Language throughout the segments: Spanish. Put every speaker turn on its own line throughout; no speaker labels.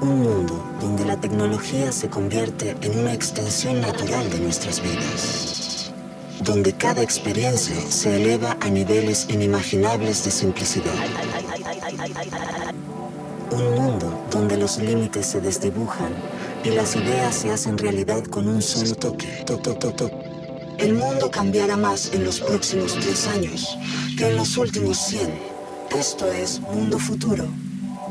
un mundo donde la tecnología se convierte en una extensión natural de nuestras vidas, donde cada experiencia se eleva a niveles inimaginables de simplicidad. Un mundo donde los límites se desdibujan y las ideas se hacen realidad con un solo toque. El mundo cambiará más en los próximos 10 años que en los últimos 100. Esto es Mundo Futuro,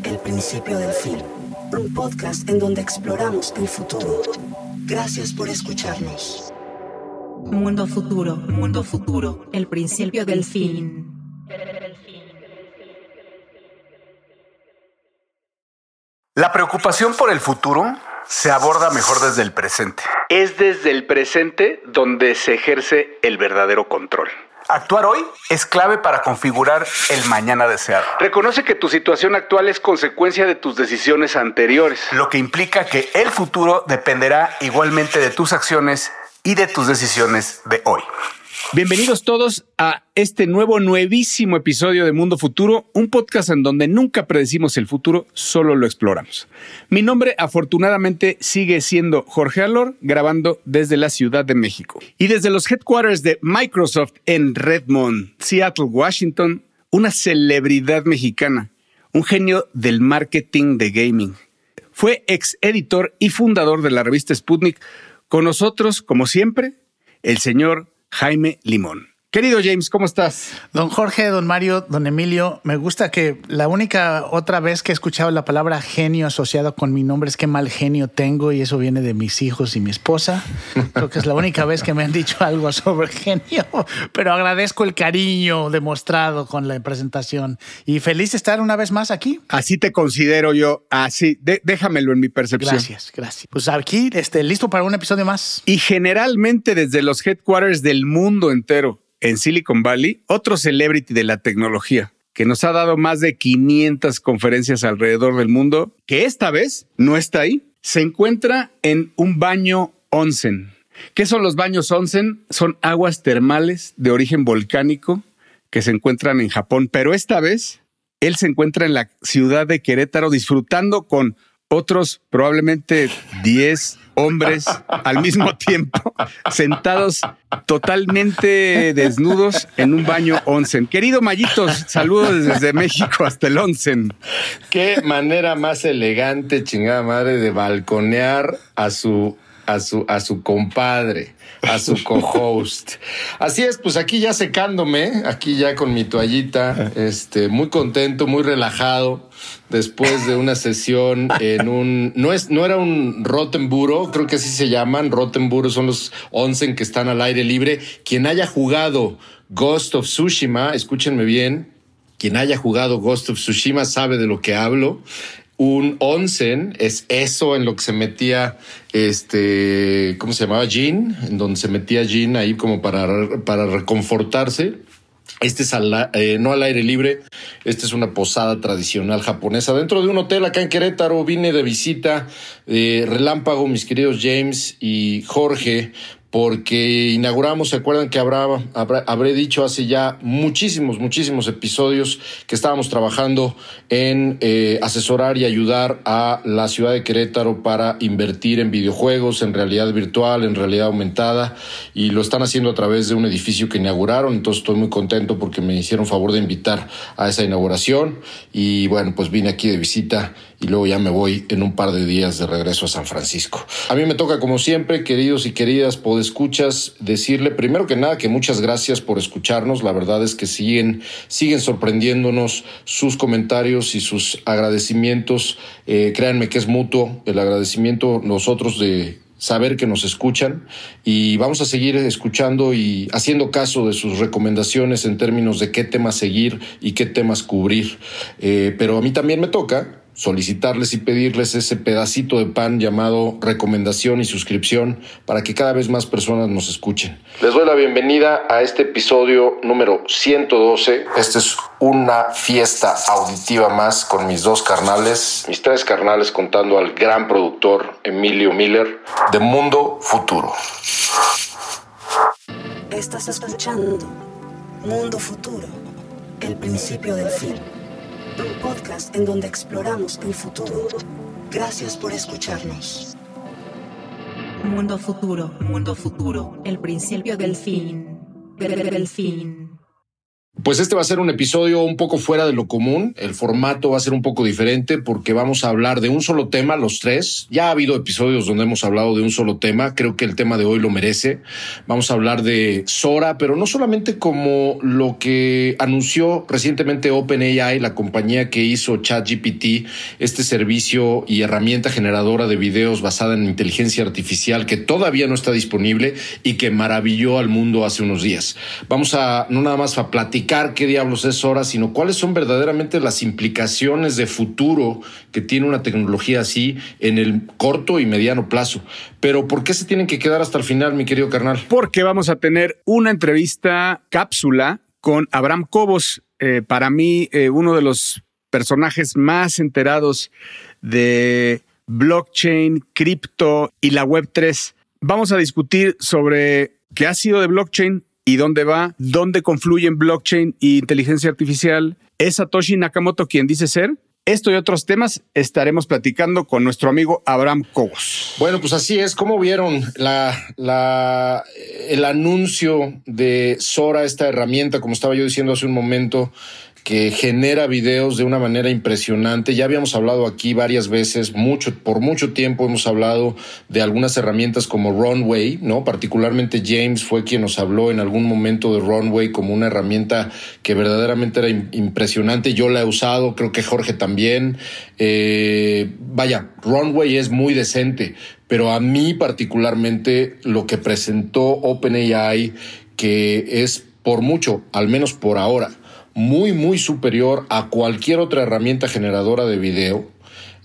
el principio del fin. Un podcast en donde exploramos el futuro. Gracias por escucharnos.
Mundo Futuro, Mundo Futuro, el principio del fin.
La preocupación por el futuro se aborda mejor desde el presente. Es desde el presente donde se ejerce el verdadero control. Actuar hoy es clave para configurar el mañana deseado. Reconoce que tu situación actual es consecuencia de tus decisiones anteriores, lo que implica que el futuro dependerá igualmente de tus acciones y de tus decisiones de hoy. Bienvenidos todos a este nuevo, nuevísimo episodio de Mundo Futuro, un podcast en donde nunca predecimos el futuro, solo lo exploramos. Mi nombre afortunadamente sigue siendo Jorge Alor, grabando desde la Ciudad de México. Y desde los headquarters de Microsoft en Redmond, Seattle, Washington, una celebridad mexicana, un genio del marketing de gaming. Fue ex editor y fundador de la revista Sputnik. Con nosotros, como siempre, el señor Jaime Limón. Querido James, ¿cómo estás?
Don Jorge, don Mario, don Emilio, me gusta que la única otra vez que he escuchado la palabra genio asociado con mi nombre es que mal genio tengo y eso viene de mis hijos y mi esposa. Creo que es la única vez que me han dicho algo sobre genio, pero agradezco el cariño demostrado con la presentación y feliz de estar una vez más aquí.
Así te considero yo, así, déjamelo en mi percepción.
Gracias, gracias. Pues aquí, este, listo para un episodio más.
Y generalmente desde los headquarters del mundo entero en Silicon Valley, otro celebrity de la tecnología que nos ha dado más de 500 conferencias alrededor del mundo, que esta vez no está ahí, se encuentra en un baño onsen. ¿Qué son los baños onsen? Son aguas termales de origen volcánico que se encuentran en Japón, pero esta vez él se encuentra en la ciudad de Querétaro disfrutando con otros probablemente 10 hombres al mismo tiempo, sentados totalmente desnudos en un baño onsen. Querido Mayitos, saludos desde México hasta el onsen.
Qué manera más elegante, chingada madre, de balconear a su a su, a su compadre, a su co-host. Así es, pues aquí ya secándome, aquí ya con mi toallita, este, muy contento, muy relajado, después de una sesión en un, no es, no era un Rottenburo, creo que así se llaman, Rottenburo son los onsen que están al aire libre. Quien haya jugado Ghost of Tsushima, escúchenme bien, quien haya jugado Ghost of Tsushima sabe de lo que hablo un onsen es eso en lo que se metía este, ¿cómo se llamaba? Jean, en donde se metía Jean ahí como para, para reconfortarse. Este es eh, no al aire libre, esta es una posada tradicional japonesa dentro de un hotel acá en Querétaro. Vine de visita, eh, relámpago, mis queridos James y Jorge, porque inauguramos, ¿se acuerdan que habrá, habré dicho hace ya muchísimos, muchísimos episodios que estábamos trabajando en eh, asesorar y ayudar a la ciudad de Querétaro para invertir en videojuegos, en realidad virtual, en realidad aumentada, y lo están haciendo a través de un edificio que inauguraron, entonces estoy muy contento porque me hicieron favor de invitar a esa inauguración, y bueno, pues vine aquí de visita y luego ya me voy en un par de días de regreso a San Francisco. A mí me toca, como siempre, queridos y queridas, escuchas, decirle primero que nada que muchas gracias por escucharnos. La verdad es que siguen, siguen sorprendiéndonos sus comentarios y sus agradecimientos. Eh, créanme que es mutuo el agradecimiento nosotros de saber que nos escuchan y vamos a seguir escuchando y haciendo caso de sus recomendaciones en términos de qué temas seguir y qué temas cubrir. Eh, pero a mí también me toca solicitarles y pedirles ese pedacito de pan llamado recomendación y suscripción para que cada vez más personas nos escuchen. Les doy la bienvenida a este episodio número 112. Esta es una fiesta auditiva más con mis dos carnales, mis tres carnales contando al gran productor Emilio Miller de Mundo Futuro.
Estás escuchando Mundo Futuro, el principio del fin un podcast en donde exploramos el futuro. Gracias por escucharnos.
Mundo futuro, mundo futuro, el principio del fin, del fin.
Pues este va a ser un episodio un poco fuera de lo común. El formato va a ser un poco diferente porque vamos a hablar de un solo tema, los tres. Ya ha habido episodios donde hemos hablado de un solo tema. Creo que el tema de hoy lo merece. Vamos a hablar de Sora, pero no solamente como lo que anunció recientemente OpenAI, la compañía que hizo ChatGPT, este servicio y herramienta generadora de videos basada en inteligencia artificial que todavía no está disponible y que maravilló al mundo hace unos días. Vamos a no nada más a platicar qué diablos es Sora, sino cuáles son verdaderamente las implicaciones de futuro que tiene una tecnología así en el corto y mediano plazo. Pero ¿por qué se tienen que quedar hasta el final, mi querido carnal?
Porque vamos a tener una entrevista cápsula con Abraham Cobos, eh, para mí eh, uno de los personajes más enterados de blockchain, cripto y la Web 3. Vamos a discutir sobre qué ha sido de blockchain, y dónde va, dónde confluyen blockchain e inteligencia artificial. ¿Es Satoshi Nakamoto quien dice ser? Esto y otros temas estaremos platicando con nuestro amigo Abraham Cobos.
Bueno, pues así es. ¿Cómo vieron la, el anuncio de Sora, esta herramienta, como estaba yo diciendo hace un momento? Que genera videos de una manera impresionante. Ya habíamos hablado aquí varias veces, mucho, por mucho tiempo hemos hablado de algunas herramientas como Runway, ¿no? Particularmente James fue quien nos habló en algún momento de Runway como una herramienta que verdaderamente era impresionante. Yo la he usado, creo que Jorge también. Eh, vaya, Runway es muy decente, pero a mí particularmente lo que presentó OpenAI, que es por mucho, al menos por ahora, muy, muy superior a cualquier otra herramienta generadora de video.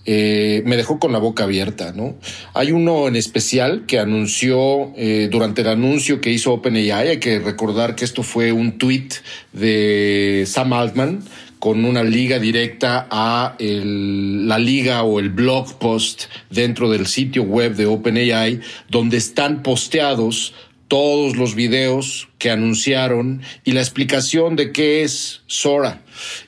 Eh, me dejó con la boca abierta, ¿no? Hay uno en especial que anunció eh, durante el anuncio que hizo OpenAI, hay que recordar que esto fue un tweet de Sam Altman con una liga directa a la liga o el blog post dentro del sitio web de OpenAI, donde están posteados todos los videos que anunciaron y la explicación de qué es Sora.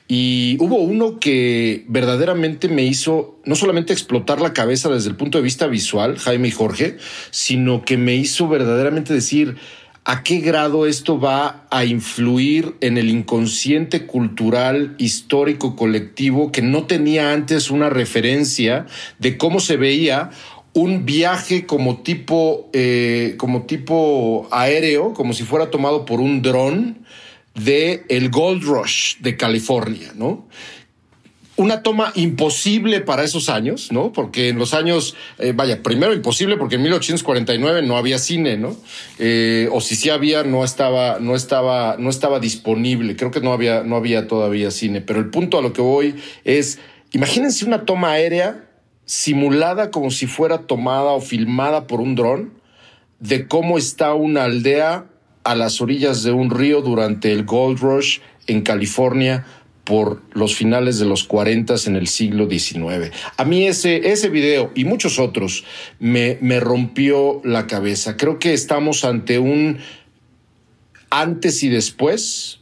Y hubo uno que verdaderamente me hizo no solamente explotar la cabeza desde el punto de vista visual, Jaime y Jorge, sino que me hizo verdaderamente decir, a qué grado esto va a influir en el inconsciente cultural, histórico, colectivo, que no tenía antes una referencia de cómo se veía un viaje como tipo, eh, como tipo aéreo, como si fuera tomado por un dron de el Gold Rush de California, ¿no? Una toma imposible para esos años, ¿no? Porque en los años, eh, vaya, primero imposible porque en 1849 no había cine, ¿no? Eh, o si sí había, no estaba, no estaba, no estaba disponible. Creo que no había, no había todavía cine. Pero el punto a lo que voy es, imagínense una toma aérea simulada como si fuera tomada o filmada por un dron de cómo está una aldea a las orillas de un río durante el Gold Rush en California por los finales de los 40 en el siglo XIX. A mí ese, ese video y muchos otros me, me rompió la cabeza. Creo que estamos ante un antes y después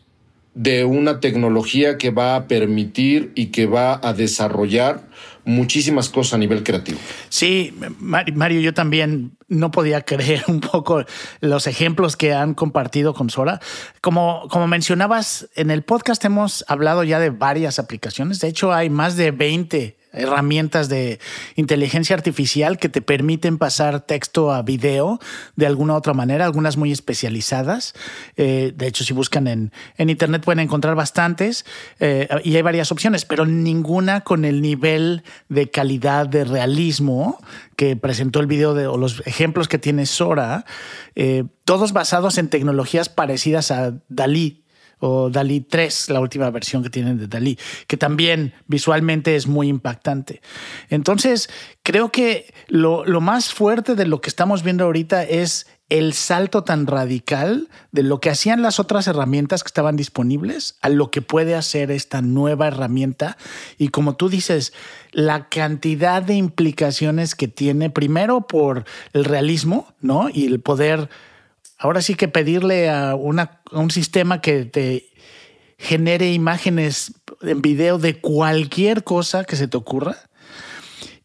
de una tecnología que va a permitir y que va a desarrollar muchísimas cosas a nivel creativo.
Sí, Mario, yo también no podía creer un poco los ejemplos que han compartido con Sora. Como, como mencionabas, en el podcast hemos hablado ya de varias aplicaciones. De hecho, hay más de 20 herramientas de inteligencia artificial que te permiten pasar texto a video de alguna otra manera, algunas muy especializadas. Eh, de hecho, si buscan en, en, Internet pueden encontrar bastantes eh, y hay varias opciones, pero ninguna con el nivel de calidad de realismo que presentó el video de, o los ejemplos que tiene Sora, eh, todos basados en tecnologías parecidas a Dalí o Dalí 3, la última versión que tienen de Dalí, que también visualmente es muy impactante. Entonces, creo que lo, lo más fuerte de lo que estamos viendo ahorita es el salto tan radical de lo que hacían las otras herramientas que estaban disponibles a lo que puede hacer esta nueva herramienta. Y como tú dices, la cantidad de implicaciones que tiene, primero por el realismo, ¿no? Y el poder ahora sí que pedirle a, un sistema que te genere imágenes en video de cualquier cosa que se te ocurra.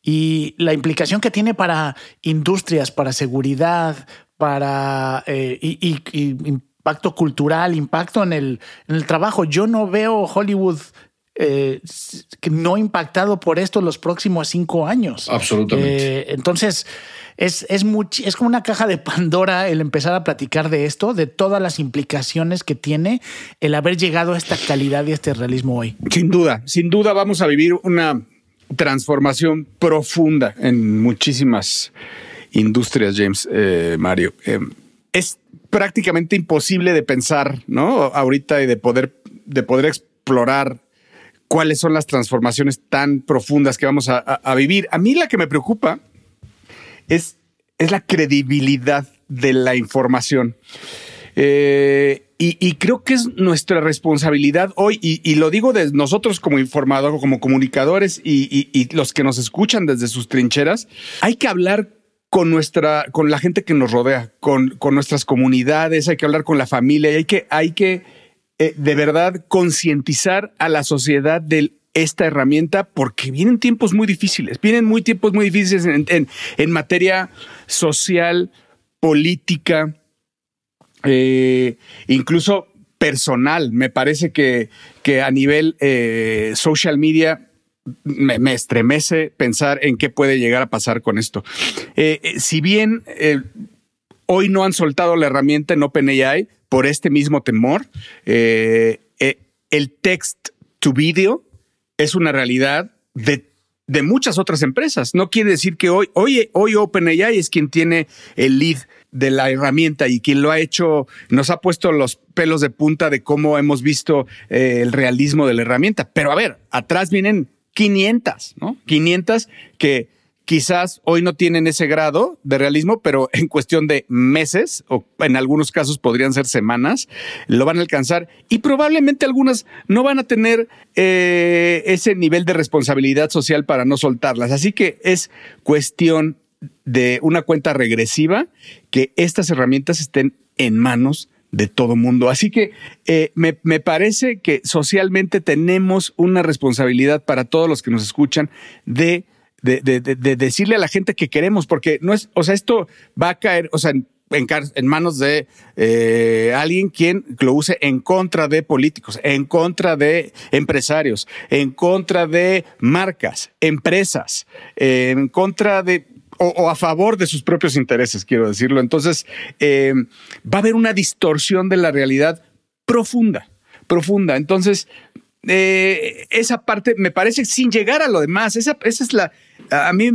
y la implicación que tiene para industrias, para seguridad, para eh, y, impacto cultural, impacto en el, en el trabajo. Yo no veo Hollywood eh, no impactado por esto los próximos cinco años.
Absolutamente.
Eh, entonces, es, es, es como una caja de Pandora el empezar a platicar de esto, de todas las implicaciones que tiene el haber llegado a esta calidad y este realismo hoy.
Sin duda, sin duda vamos a vivir una transformación profunda en muchísimas industrias, James, eh, Mario. Eh, es prácticamente imposible de pensar, ¿no? Ahorita y de poder, de poder explorar cuáles son las transformaciones tan profundas que vamos a, vivir. A mí la que me preocupa es, es la credibilidad de la información. Eh, y, creo que es nuestra responsabilidad hoy, y, lo digo de nosotros como informadores, como comunicadores y, los que nos escuchan desde sus trincheras, hay que hablar con nuestra, con la gente que nos rodea, con, con nuestras comunidades, hay que hablar con la familia y hay que, hay que eh, de verdad concientizar a la sociedad de esta herramienta porque vienen tiempos muy difíciles, vienen muy tiempos muy difíciles en, materia social, política, eh, incluso personal. Me parece que, que a nivel eh, social media me, estremece pensar en qué puede llegar a pasar con esto. si bien hoy no han soltado la herramienta en OpenAI, por este mismo temor. Eh, eh, el text to video es una realidad de, muchas otras empresas. No quiere decir que hoy, hoy, hoy OpenAI es quien tiene el lead de la herramienta y quien lo ha hecho, nos ha puesto los pelos de punta de cómo hemos visto eh, el realismo de la herramienta. Pero a ver, atrás vienen 500, ¿no? 500 que quizás hoy no tienen ese grado de realismo, pero en cuestión de meses o en algunos casos podrían ser semanas, lo van a alcanzar y probablemente algunas no van a tener eh, ese nivel de responsabilidad social para no soltarlas. Así que es cuestión de una cuenta regresiva que estas herramientas estén en manos de todo mundo. Así que eh, me, me, parece que socialmente tenemos una responsabilidad para todos los que nos escuchan de de, de, de, decirle a la gente que queremos, porque no es, o sea, esto va a caer, o sea, en, manos de eh, alguien quien lo use en contra de políticos, en contra de empresarios, en contra de marcas, empresas, en contra de o, a favor de sus propios intereses, quiero decirlo. Entonces, eh, va a haber una distorsión de la realidad profunda, profunda. Entonces, eh, esa parte me parece sin llegar a lo demás. Esa, esa es la. A mí,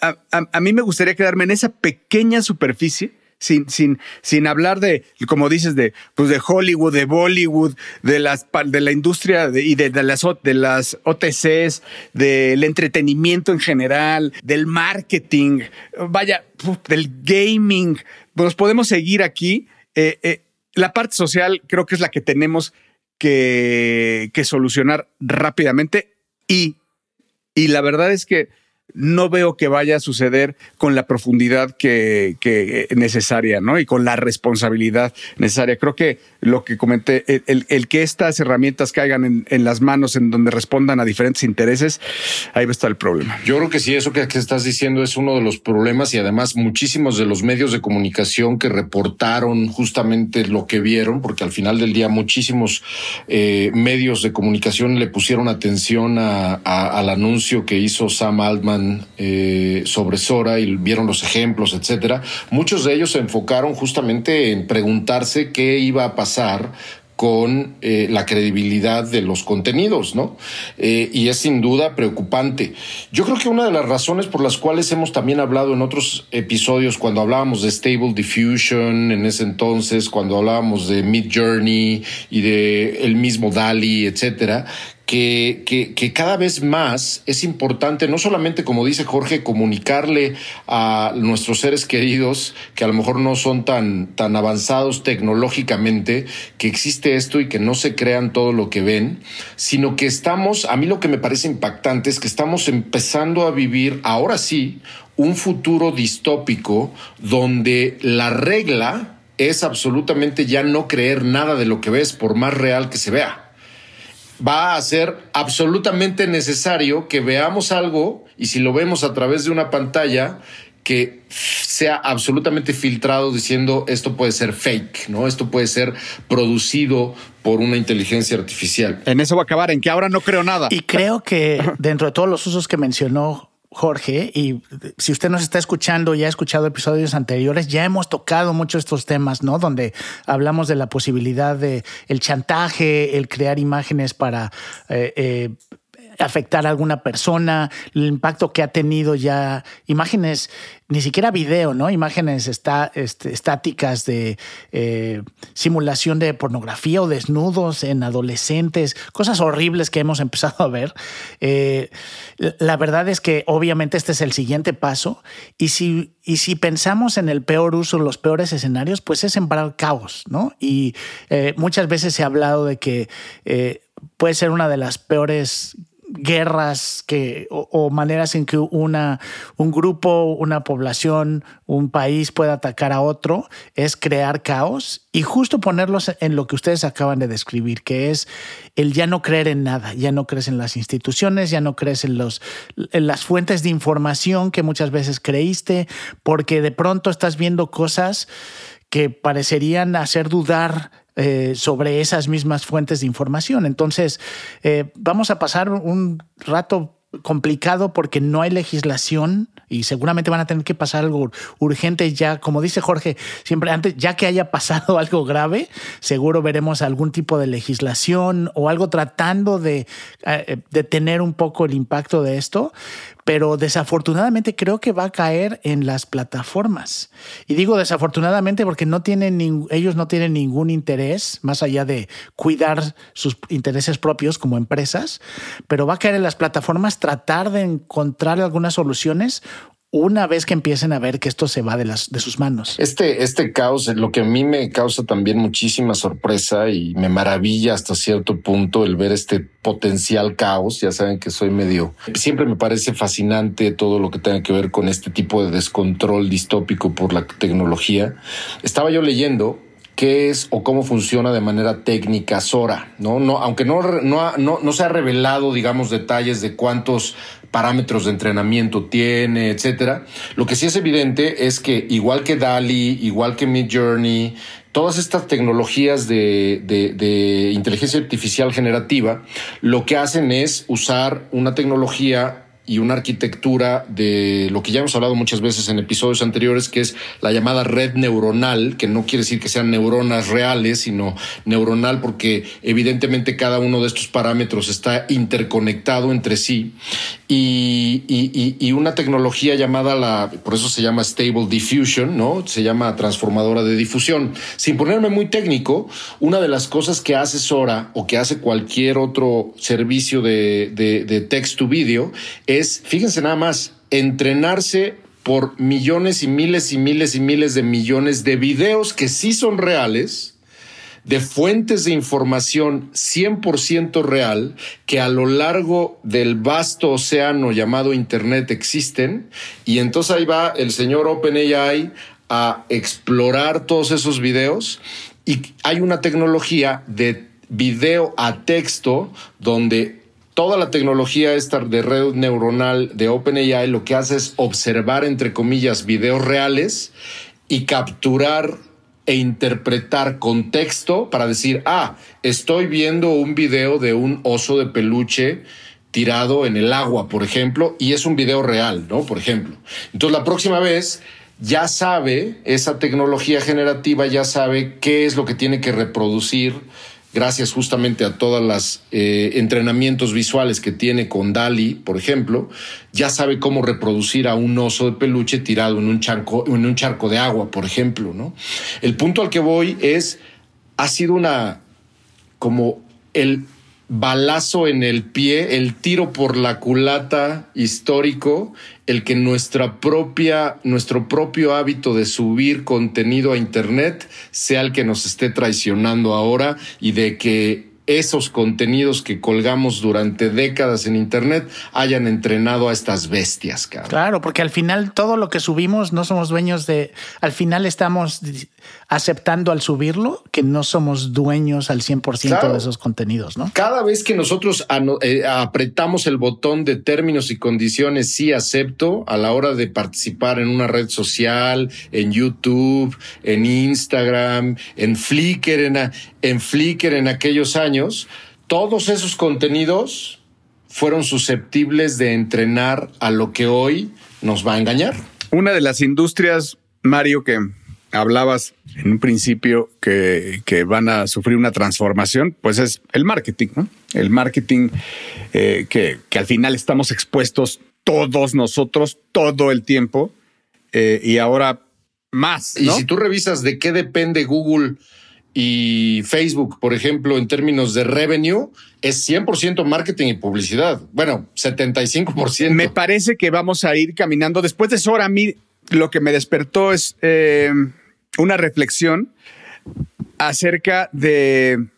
a, mí me gustaría quedarme en esa pequeña superficie. Sin, sin, sin hablar de, como dices, de, pues de Hollywood, de Bollywood, de las de la industria y de, las de las OTCs, del entretenimiento en general, del marketing, vaya, del gaming. Nos podemos seguir aquí. Eh, eh, la parte social creo que es la que tenemos que, que solucionar rápidamente y, y la verdad es que no veo que vaya a suceder con la profundidad que, que necesaria, ¿no? Y con la responsabilidad necesaria. Creo que lo que comenté, el, que estas herramientas caigan en, las manos en donde respondan a diferentes intereses, ahí va a estar el problema.
Yo creo que sí, eso que, que estás diciendo es uno de los problemas y además muchísimos de los medios de comunicación que reportaron justamente lo que vieron, porque al final del día muchísimos eh, medios de comunicación le pusieron atención a, al anuncio que hizo Sam Altman eh, sobre Sora y vieron los ejemplos, etcétera, muchos de ellos se enfocaron justamente en preguntarse qué iba a pasar con eh, la credibilidad de los contenidos, ¿no? Eh, y es sin duda preocupante. Yo creo que una de las razones por las cuales hemos también hablado en otros episodios, cuando hablábamos de Stable Diffusion en ese entonces, cuando hablábamos de Mid Journey y de el mismo DALI, etcétera, que, cada vez más es importante, no solamente, como dice Jorge, comunicarle a nuestros seres queridos, que a lo mejor no son tan, tan avanzados tecnológicamente, que existe esto y que no se crean todo lo que ven, sino que estamos, a mí lo que me parece impactante es que estamos empezando a vivir, ahora sí, un futuro distópico donde la regla es absolutamente ya no creer nada de lo que ves, por más real que se vea. Va a ser absolutamente necesario que veamos algo y si lo vemos a través de una pantalla, que sea absolutamente filtrado diciendo esto puede ser fake, ¿no? Esto puede ser producido por una inteligencia artificial.
En eso va a acabar, en que ahora no creo nada.
Y creo que dentro de todos los usos que mencionó Jorge, y si usted nos está escuchando y ha escuchado episodios anteriores, ya hemos tocado muchos estos temas, ¿no? Donde hablamos de la posibilidad de el chantaje, el crear imágenes para eh, eh, afectar a alguna persona, el impacto que ha tenido ya, imágenes, ni siquiera video, ¿no? Imágenes está, este, estáticas de eh, simulación de pornografía o desnudos en adolescentes, cosas horribles que hemos empezado a ver. Eh, la verdad es que obviamente este es el siguiente paso y si, y si pensamos en el peor uso, los peores escenarios, pues es sembrar caos, ¿no? Y eh, muchas veces se ha hablado de que puede ser una de las peores guerras que, o, maneras en que una, un grupo, una población, un país pueda atacar a otro, es crear caos y justo ponerlos en lo que ustedes acaban de describir, que es el ya no creer en nada, ya no crees en las instituciones, ya no crees en, los, en las fuentes de información que muchas veces creíste, porque de pronto estás viendo cosas que parecerían hacer dudar eh, sobre esas mismas fuentes de información. Entonces, eh, vamos a pasar un rato complicado porque no hay legislación y seguramente van a tener que pasar algo urgente ya, como dice Jorge, siempre antes, ya que haya pasado algo grave, seguro veremos algún tipo de legislación o algo tratando de eh, detener un poco el impacto de esto, pero desafortunadamente creo que va a caer en las plataformas. Y digo desafortunadamente porque no tienen ellos no tienen ningún interés más allá de cuidar sus intereses propios como empresas, pero va a caer en las plataformas tratar de encontrar algunas soluciones una vez que empiecen a ver que esto se va de, las, de sus manos.
Este, este caos, lo que a mí me causa también muchísima sorpresa y me maravilla hasta cierto punto el ver este potencial caos. Ya saben que soy medio, siempre me parece fascinante todo lo que tenga que ver con este tipo de descontrol distópico por la tecnología. Estaba yo leyendo qué es o cómo funciona de manera técnica Sora, ¿no? no aunque no, no, no, no se ha revelado, digamos, detalles de cuántos parámetros de entrenamiento tiene, etcétera. Lo que sí es evidente es que igual que DALI, igual que Midjourney, todas estas tecnologías de, de, inteligencia artificial generativa, lo que hacen es usar una tecnología y una arquitectura de lo que ya hemos hablado muchas veces en episodios anteriores, que es la llamada red neuronal, que no quiere decir que sean neuronas reales, sino neuronal porque evidentemente cada uno de estos parámetros está interconectado entre sí. Y, y, una tecnología llamada la, por eso se llama Stable Diffusion, ¿no? Se llama transformadora de difusión. Sin ponerme muy técnico, una de las cosas que hace Sora o que hace cualquier otro servicio de, de, de text to video es, fíjense nada más, entrenarse por millones y miles y miles y miles de millones de videos que sí son reales, de fuentes de información 100% real que a lo largo del vasto océano llamado Internet existen. Y entonces ahí va el señor OpenAI a explorar todos esos videos y hay una tecnología de video a texto donde toda la tecnología esta de red neuronal de OpenAI lo que hace es observar, entre comillas, videos reales y capturar e interpretar contexto para decir, ah, estoy viendo un video de un oso de peluche tirado en el agua, por ejemplo, y es un video real, ¿no? Por ejemplo. Entonces la próxima vez ya sabe, esa tecnología generativa ya sabe qué es lo que tiene que reproducir gracias justamente a todos los eh, entrenamientos visuales que tiene con Dali, por ejemplo, ya sabe cómo reproducir a un oso de peluche tirado en un, charco, en un charco de agua, por ejemplo. ¿no? El punto al que voy es, ha sido una, como el balazo en el pie, el tiro por la culata histórico, el que nuestra propia, nuestro propio hábito de subir contenido a Internet sea el que nos esté traicionando ahora y de que esos contenidos que colgamos durante décadas en Internet hayan entrenado a estas bestias, cabrón.
Claro, porque al final todo lo que subimos no somos dueños de, al final estamos aceptando al subirlo que no somos dueños al 100% de esos contenidos, ¿no?
Cada vez que nosotros eh, apretamos el botón de términos y condiciones, sí acepto a la hora de participar en una red social, en YouTube, en Instagram, en Flickr, en, en Flickr en aquellos años, todos esos contenidos fueron susceptibles de entrenar a lo que hoy nos va a engañar.
Una de las industrias, Mario, que hablabas en un principio que, van a sufrir una transformación, pues es el marketing, ¿no? El marketing eh, que, al final estamos expuestos todos nosotros todo el tiempo eh, y ahora más.
Y si tú revisas de qué depende Google y Facebook, por ejemplo, en términos de revenue, es 100% marketing y publicidad. Bueno, 75%.
Me parece que vamos a ir caminando. Después de eso, ahora a mí lo que me despertó es eh, una reflexión acerca de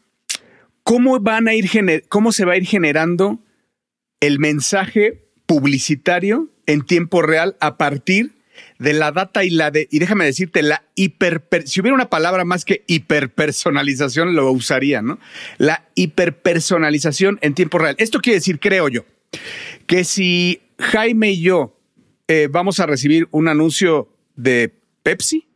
cómo van a ir cómo se va a ir generando el mensaje publicitario en tiempo real a partir de la data y la de, y déjame decirte, la hiper, si hubiera una palabra más que hiperpersonalización, lo usaría, ¿no? La hiperpersonalización en tiempo real. Esto quiere decir, creo yo, que si Jaime y yo eh, vamos a recibir un anuncio de Pepsi,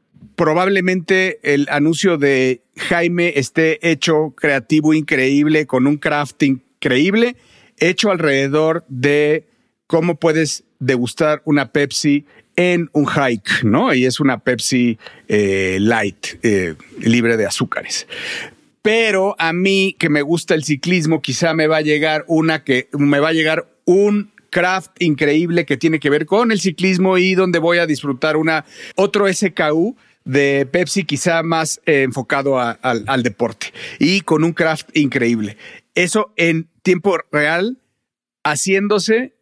probablemente el anuncio de Jaime esté hecho creativo, increíble, con un crafting increíble, hecho alrededor de cómo puedes degustar una Pepsi en un hike, ¿no? Y es una Pepsi eh, light, eh, libre de azúcares. Pero a mí que me gusta el ciclismo, quizá me va a llegar una que me va a llegar un craft increíble que tiene que ver con el ciclismo y donde voy a disfrutar una otro SKU de Pepsi quizá más eh, enfocado al deporte y con un craft increíble. Eso en tiempo real haciéndose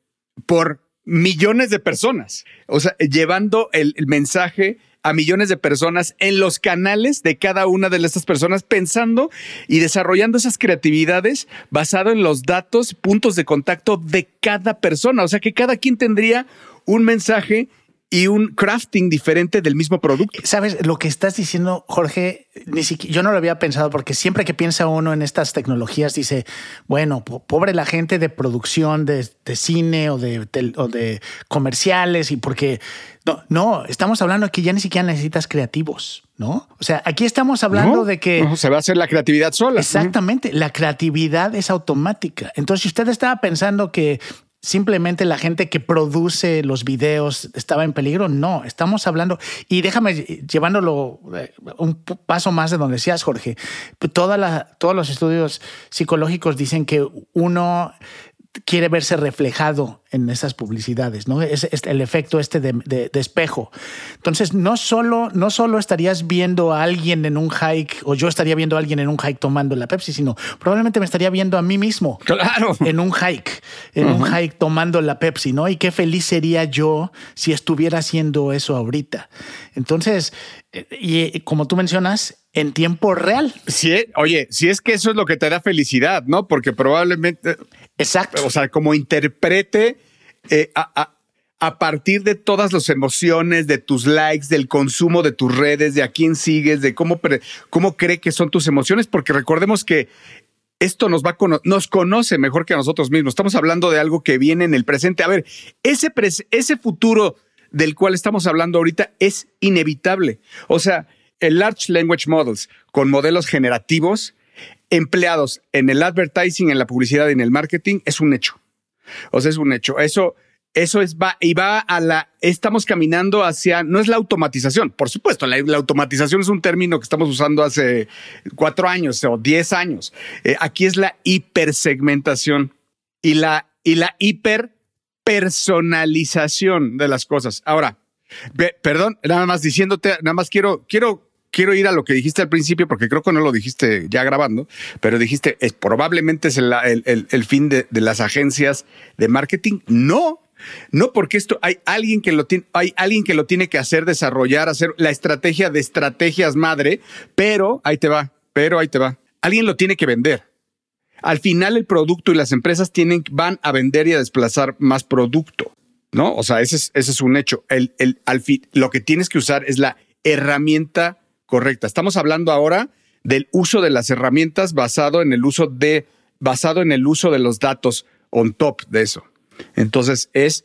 por millones de personas. O sea, llevando el, mensaje a millones de personas en los canales de cada una de estas personas, pensando y desarrollando esas creatividades basado en los datos, puntos de contacto de cada persona. O sea, que cada quien tendría un mensaje y un crafting diferente del mismo producto.
Sabes, lo que estás diciendo, Jorge, ni siquiera, yo no lo había pensado porque siempre que piensa uno en estas tecnologías dice, bueno, pobre la gente de producción de, cine o de, o de comerciales y porque no, no, estamos hablando de que ya ni siquiera necesitas creativos, ¿no? O sea, aquí estamos hablando de que
se va a hacer la creatividad sola.
Exactamente, la creatividad es automática. Entonces, si usted estaba pensando que simplemente la gente que produce los videos estaba en peligro. No, estamos hablando, y déjame llevándolo eh, un paso más de donde decías, Jorge, todos los estudios psicológicos dicen que uno quiere verse reflejado en esas publicidades, ¿no? Es, el efecto este de, espejo. Entonces, no solo, no solo estarías viendo a alguien en un hike, o yo estaría viendo a alguien en un hike tomando la Pepsi, sino probablemente me estaría viendo a mí mismo.
Claro.
En un hike, en un hike tomando la Pepsi, ¿no? Y qué feliz sería yo si estuviera haciendo eso ahorita. Entonces, eh, y como tú mencionas, en tiempo real.
Sí, oye, si es que eso es lo que te da felicidad, ¿no? Porque probablemente
Exacto.
O sea, como interprete eh, a, partir de todas las emociones, de tus likes, del consumo de tus redes, de a quién sigues, de cómo, cómo cree que son tus emociones, porque recordemos que esto nos va a nos conoce mejor que a nosotros mismos. Estamos hablando de algo que viene en el presente. A ver, ese, ese futuro del cual estamos hablando ahorita es inevitable. O sea, el Large Language Models con modelos generativos empleados en el advertising, en la publicidad y en el marketing es un hecho. O sea, es un hecho. Eso, eso es va y va a la. Estamos caminando hacia. No es la automatización, por supuesto. La, automatización es un término que estamos usando hace cuatro años o diez años. Eh, aquí es la hipersegmentación y la y la hiperpersonalización de las cosas. Ahora, perdón, nada más diciéndote, nada más quiero quiero quiero ir a lo que dijiste al principio, porque creo que no lo dijiste ya grabando, pero dijiste, es, probablemente es el, fin de, las agencias de marketing. No, no, porque esto hay alguien que lo tiene, hay alguien que lo tiene que hacer, desarrollar, hacer la estrategia de estrategias madre, pero ahí te va, pero ahí te va. Alguien lo tiene que vender. al final el producto y las empresas tienen, van a vender y a desplazar más producto, ¿no? O sea, ese es, un hecho. Lo que tienes que usar es la herramienta correcta. Estamos hablando ahora del uso de las herramientas basado en el uso de, basado en el uso de los datos on top de eso. Entonces es,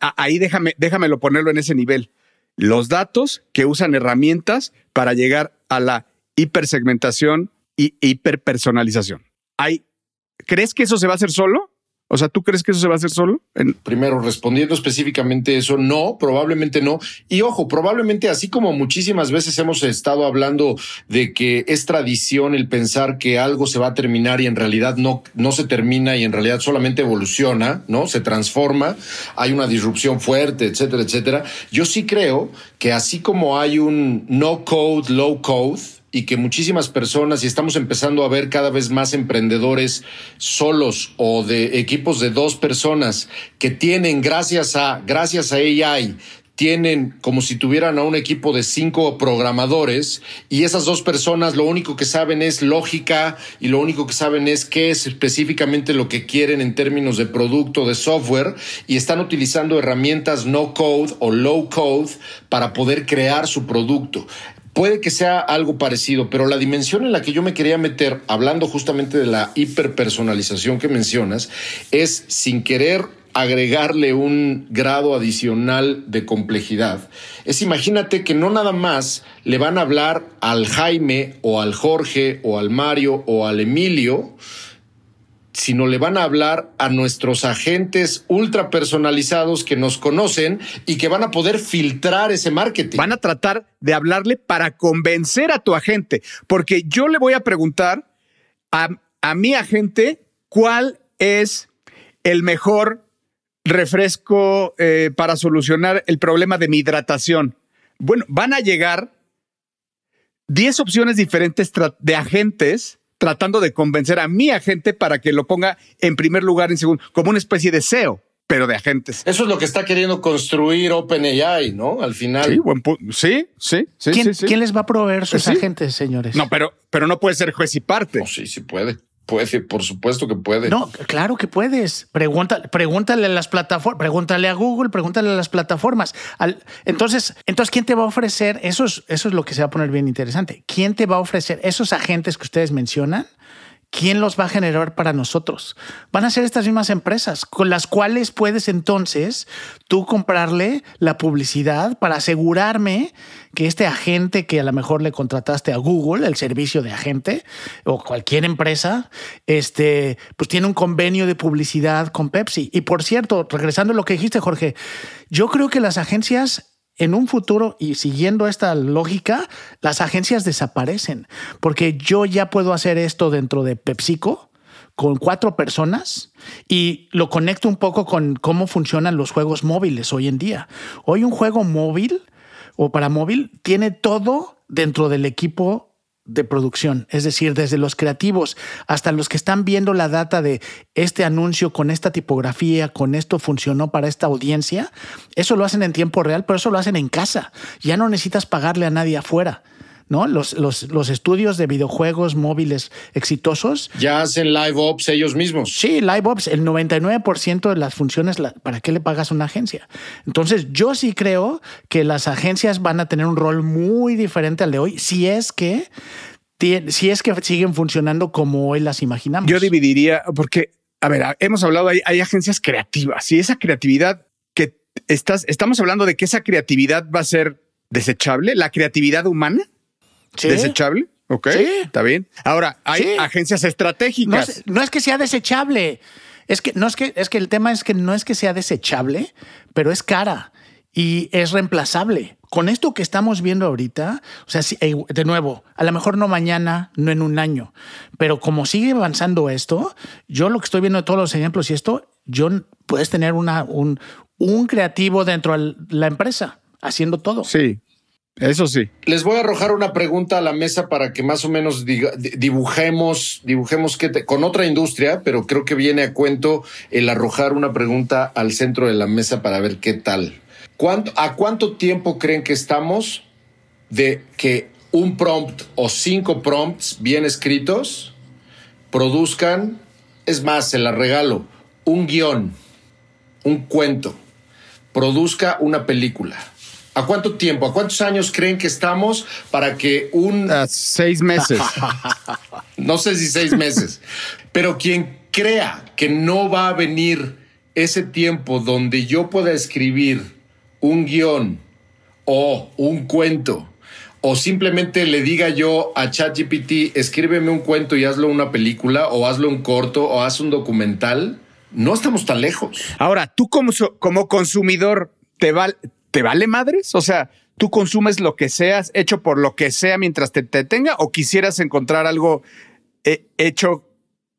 ahí déjame, déjamelo ponerlo en ese nivel. Los datos que usan herramientas para llegar a la hipersegmentación y hiperpersonalización. Hay, ¿Crees que eso se va a hacer solo? O sea, ¿tú crees que eso se va a hacer solo?
Primero, respondiendo específicamente eso, no, probablemente no. Y ojo, probablemente así como muchísimas veces hemos estado hablando de que es tradición el pensar que algo se va a terminar y en realidad no, no se termina y en realidad solamente evoluciona, ¿no? Se transforma, hay una disrupción fuerte, etcétera, etcétera. Yo sí creo que así como hay un no code, low code, y que muchísimas personas, y estamos empezando a ver cada vez más emprendedores solos o de equipos de dos personas que tienen, gracias a, gracias a AI, tienen como si tuvieran a un equipo de cinco programadores y esas dos personas lo único que saben es lógica y lo único que saben es qué es específicamente lo que quieren en términos de producto, de software y están utilizando herramientas no code o low code para poder crear su producto. Puede que sea algo parecido, pero la dimensión en la que yo me quería meter, hablando justamente de la hiperpersonalización que mencionas, es sin querer agregarle un grado adicional de complejidad. Es imagínate que no nada más le van a hablar al Jaime o al Jorge o al Mario o al Emilio, sino le van a hablar a nuestros agentes ultra personalizados que nos conocen y que van a poder filtrar ese marketing.
Van a tratar de hablarle para convencer a tu agente, porque yo le voy a preguntar a, mi agente cuál es el mejor refresco eh, para solucionar el problema de mi hidratación. Bueno, van a llegar 10 opciones diferentes de agentes tratando de convencer a mi agente para que lo ponga en primer lugar, en segundo, como una especie de SEO pero de agentes.
Eso es lo que está queriendo construir OpenAI, ¿no? Al final.
Sí, buen sí, sí, sí,
¿Quién, les va a proveer sus agentes, señores?
No, pero, pero no puede ser juez y parte.
Oh, sí, sí puede. Puede, por supuesto que puede.
No, claro que puedes. Pregunta, pregúntale a las plataformas, pregúntale a Google, pregúntale a las plataformas. entonces, entonces, ¿quién te va a ofrecer? Eso es, eso es lo que se va a poner bien interesante. ¿Quién te va a ofrecer esos agentes que ustedes mencionan? ¿Quién los va a generar para nosotros? Van a ser estas mismas empresas con las cuales puedes entonces tú comprarle la publicidad para asegurarme que este agente que a lo mejor le contrataste a Google, el servicio de agente o cualquier empresa, este, pues tiene un convenio de publicidad con Pepsi. Y por cierto, regresando a lo que dijiste, Jorge, yo creo que las agencias en un futuro, y siguiendo esta lógica, las agencias desaparecen, porque yo ya puedo hacer esto dentro de PepsiCo con cuatro personas y lo conecto un poco con cómo funcionan los juegos móviles hoy en día. Hoy un juego móvil o para móvil tiene todo dentro del equipo de producción, es decir, desde los creativos hasta los que están viendo la data de este anuncio con esta tipografía, con esto funcionó para esta audiencia, eso lo hacen en tiempo real, pero eso lo hacen en casa. Ya no necesitas pagarle a nadie afuera. ¿No? Los, los, estudios de videojuegos móviles exitosos.
Ya hacen live ops ellos mismos.
Sí, live ops. El 99% de las funciones, ¿para qué le pagas a una agencia? Entonces, yo sí creo que las agencias van a tener un rol muy diferente al de hoy, si es que, si es que siguen funcionando como hoy las imaginamos.
Yo dividiría, porque, a ver, hemos hablado, hay, hay agencias creativas y esa creatividad que estás, estamos hablando de que esa creatividad va a ser desechable, la creatividad humana desechable. Ok, está bien. Ahora, hay agencias estratégicas.
No es, que sea desechable. Es que no es que es que el tema es que no es que sea desechable, pero es cara y es reemplazable. Con esto que estamos viendo ahorita, o sea, de nuevo, a lo mejor no mañana, no en un año, pero como sigue avanzando esto, yo lo que estoy viendo de todos los ejemplos y esto, yo puedes tener una, un, un creativo dentro de la empresa haciendo todo.
Sí, eso sí.
Les voy a arrojar una pregunta a la mesa para que más o menos dibujemos, dibujemos que con otra industria, pero creo que viene a cuento el arrojar una pregunta al centro de la mesa para ver qué tal. ¿Cuánto, ¿A cuánto tiempo creen que estamos de que un prompt o cinco prompts bien escritos produzcan, es más, se la regalo, un guion, un cuento, produzca una película. ¿A cuánto tiempo, a cuántos años creen que estamos para que un...
Seis meses.
no sé si seis meses, pero quien crea que no va a venir ese tiempo donde yo pueda escribir un guion o un cuento o simplemente le diga yo a ChatGPT, escríbeme un cuento y hazlo una película, o hazlo un corto, o haz un documental, no estamos tan lejos.
Ahora, tú como, como consumidor, ¿te, ¿te vale madres? O sea, ¿tú consumes lo que seas, hecho por lo que sea mientras te, te tenga, o quisieras encontrar algo eh, hecho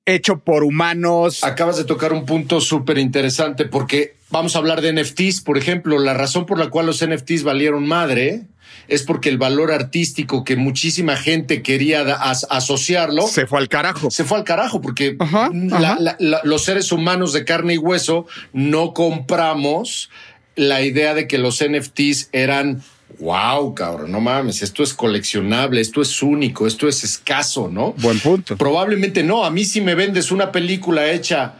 hecho por humanos.
Acabas de tocar un punto súper interesante porque vamos a hablar de NFTs, por ejemplo, la razón por la cual los NFTs valieron madre es porque el valor artístico que muchísima gente quería asociarlo
se fue al carajo.
Se fue al carajo porque los seres humanos de carne y hueso no compramos la idea de que los NFTs eran wow, cabrón, no mames, esto es coleccionable, esto es único, esto es escaso, ¿no?
Buen punto.
Probablemente no. A mí si me vendes una película hecha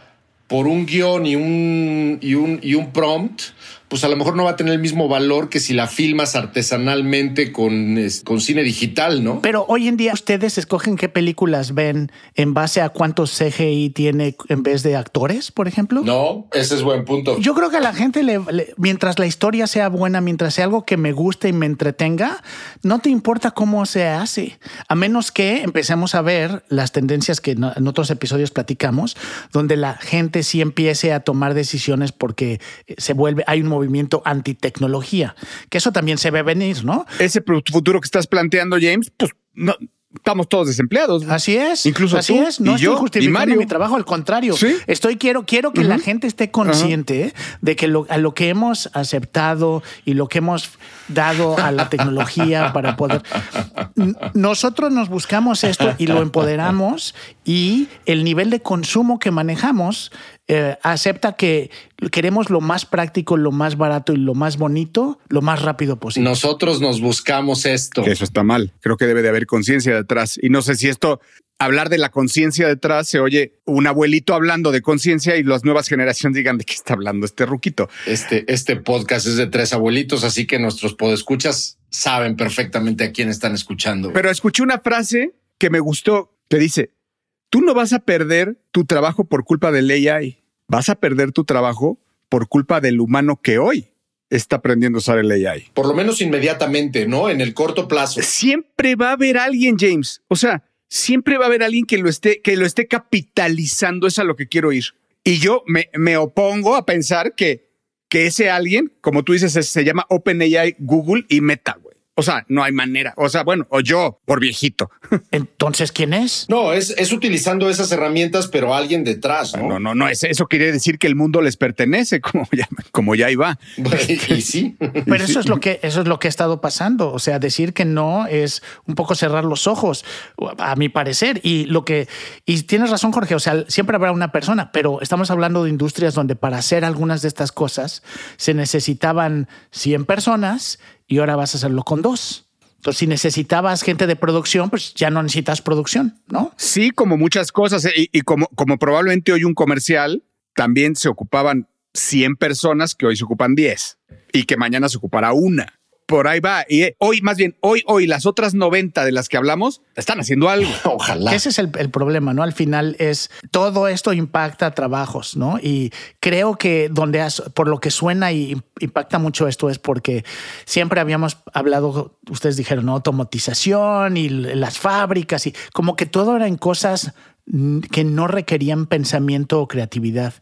por un guion y un, y un, y un prompt, pues a lo mejor no va a tener el mismo valor que si la filmas artesanalmente con, con cine digital, ¿no?
Pero hoy en día ustedes escogen qué películas ven en base a cuántos CGI tiene en vez de actores, por ejemplo.
No, ese es buen punto.
Yo creo que a la gente, le, mientras la historia sea buena, mientras sea algo que me guste y me entretenga, no te importa cómo se hace, a menos que empecemos a ver las tendencias que en otros episodios platicamos, donde la gente sí empiece a tomar decisiones porque se vuelve, hay un movimiento antitecnología, que eso también se ve venir, ¿no?
Ese futuro que estás planteando, James, pues no, estamos todos desempleados.
Así es.
Incluso
así es. No estoy justificando mi trabajo, al contrario. Estoy quiero quiero que la gente esté consciente de que lo, a lo que hemos aceptado y lo que hemos dado a la tecnología para poder nosotros nos buscamos esto y lo empoderamos y el nivel de consumo que manejamos eh, acepta que queremos lo más práctico, lo más barato y lo más bonito, lo más rápido posible.
Nosotros nos buscamos esto.
eso está mal. Creo que debe de haber conciencia detrás. Y no sé si esto, hablar de la conciencia detrás, se oye un abuelito hablando de conciencia y las nuevas generaciones digan de qué está hablando este ruquito.
Este, este podcast es de tres abuelitos, así que nuestros podescuchas saben perfectamente a quién están escuchando.
Pero escuché una frase que me gustó, que dice, Tú no vas a perder tu trabajo por culpa del AI. Vas a perder tu trabajo por culpa del humano que hoy está aprendiendo a usar el AI.
Por lo menos inmediatamente, ¿no? En el corto plazo.
Siempre va a haber alguien, James. O sea, siempre va a haber alguien que lo esté, que lo esté capitalizando. Es a lo que quiero ir. Y yo me, me opongo a pensar que, que ese alguien, como tú dices, se llama OpenAI, Google y Meta. O sea, no hay manera. O sea, bueno, o yo por viejito.
Entonces, ¿quién es?
No, es, es utilizando esas herramientas, pero alguien detrás, ¿no?
No, no, no, es, eso quiere decir que el mundo les pertenece, como ya, como ya iba.
y sí.
Pero eso es lo que, eso es lo que ha estado pasando. O sea, decir que no es un poco cerrar los ojos, a mi parecer. Y lo que, y tienes razón, Jorge. O sea, siempre habrá una persona, pero estamos hablando de industrias donde para hacer algunas de estas cosas se necesitaban 100 personas y ahora vas a hacerlo con dos. Entonces, si necesitabas gente de producción, pues ya no necesitas producción, ¿no?
Sí, como muchas cosas. Eh, y, como, probablemente hoy un comercial, también se ocupaban 100 personas que hoy se ocupan 10 y que mañana se ocupará una por ahí va. Y eh, hoy, más bien, hoy, hoy, las otras 90 de las que hablamos están haciendo algo.
Ojalá.
Ese es el, problema, ¿no? Al final es todo esto impacta trabajos, ¿no? Y creo que donde, por lo que suena y impacta mucho esto es porque siempre habíamos hablado, ustedes dijeron, ¿no? Automatización y las fábricas y como que todo era en cosas que no requerían pensamiento o creatividad.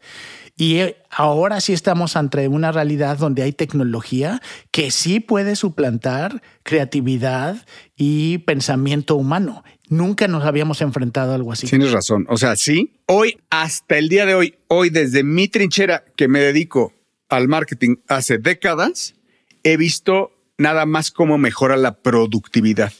Y eh, ahora sí estamos ante una realidad donde hay tecnología que sí puede suplantar creatividad y pensamiento humano. Nunca nos habíamos enfrentado a algo así.
Tienes razón. O sea, sí, hoy, hasta el día de hoy, hoy desde mi trinchera que me dedico al marketing hace décadas, he visto nada más cómo mejora la productividad.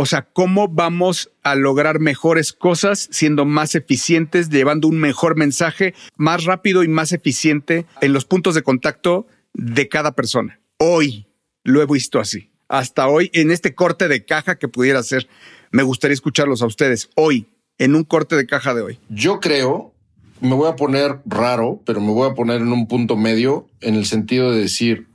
O sea, cómo vamos a lograr mejores cosas siendo más eficientes, llevando un mejor mensaje más rápido y más eficiente en los puntos de contacto de cada persona. Hoy lo he visto así. Hasta hoy, en este corte de caja que pudiera ser, me gustaría escucharlos a ustedes. Hoy, en un corte de caja de hoy?
Yo creo, me voy a poner raro, pero me voy a poner en un punto medio en el sentido de decir,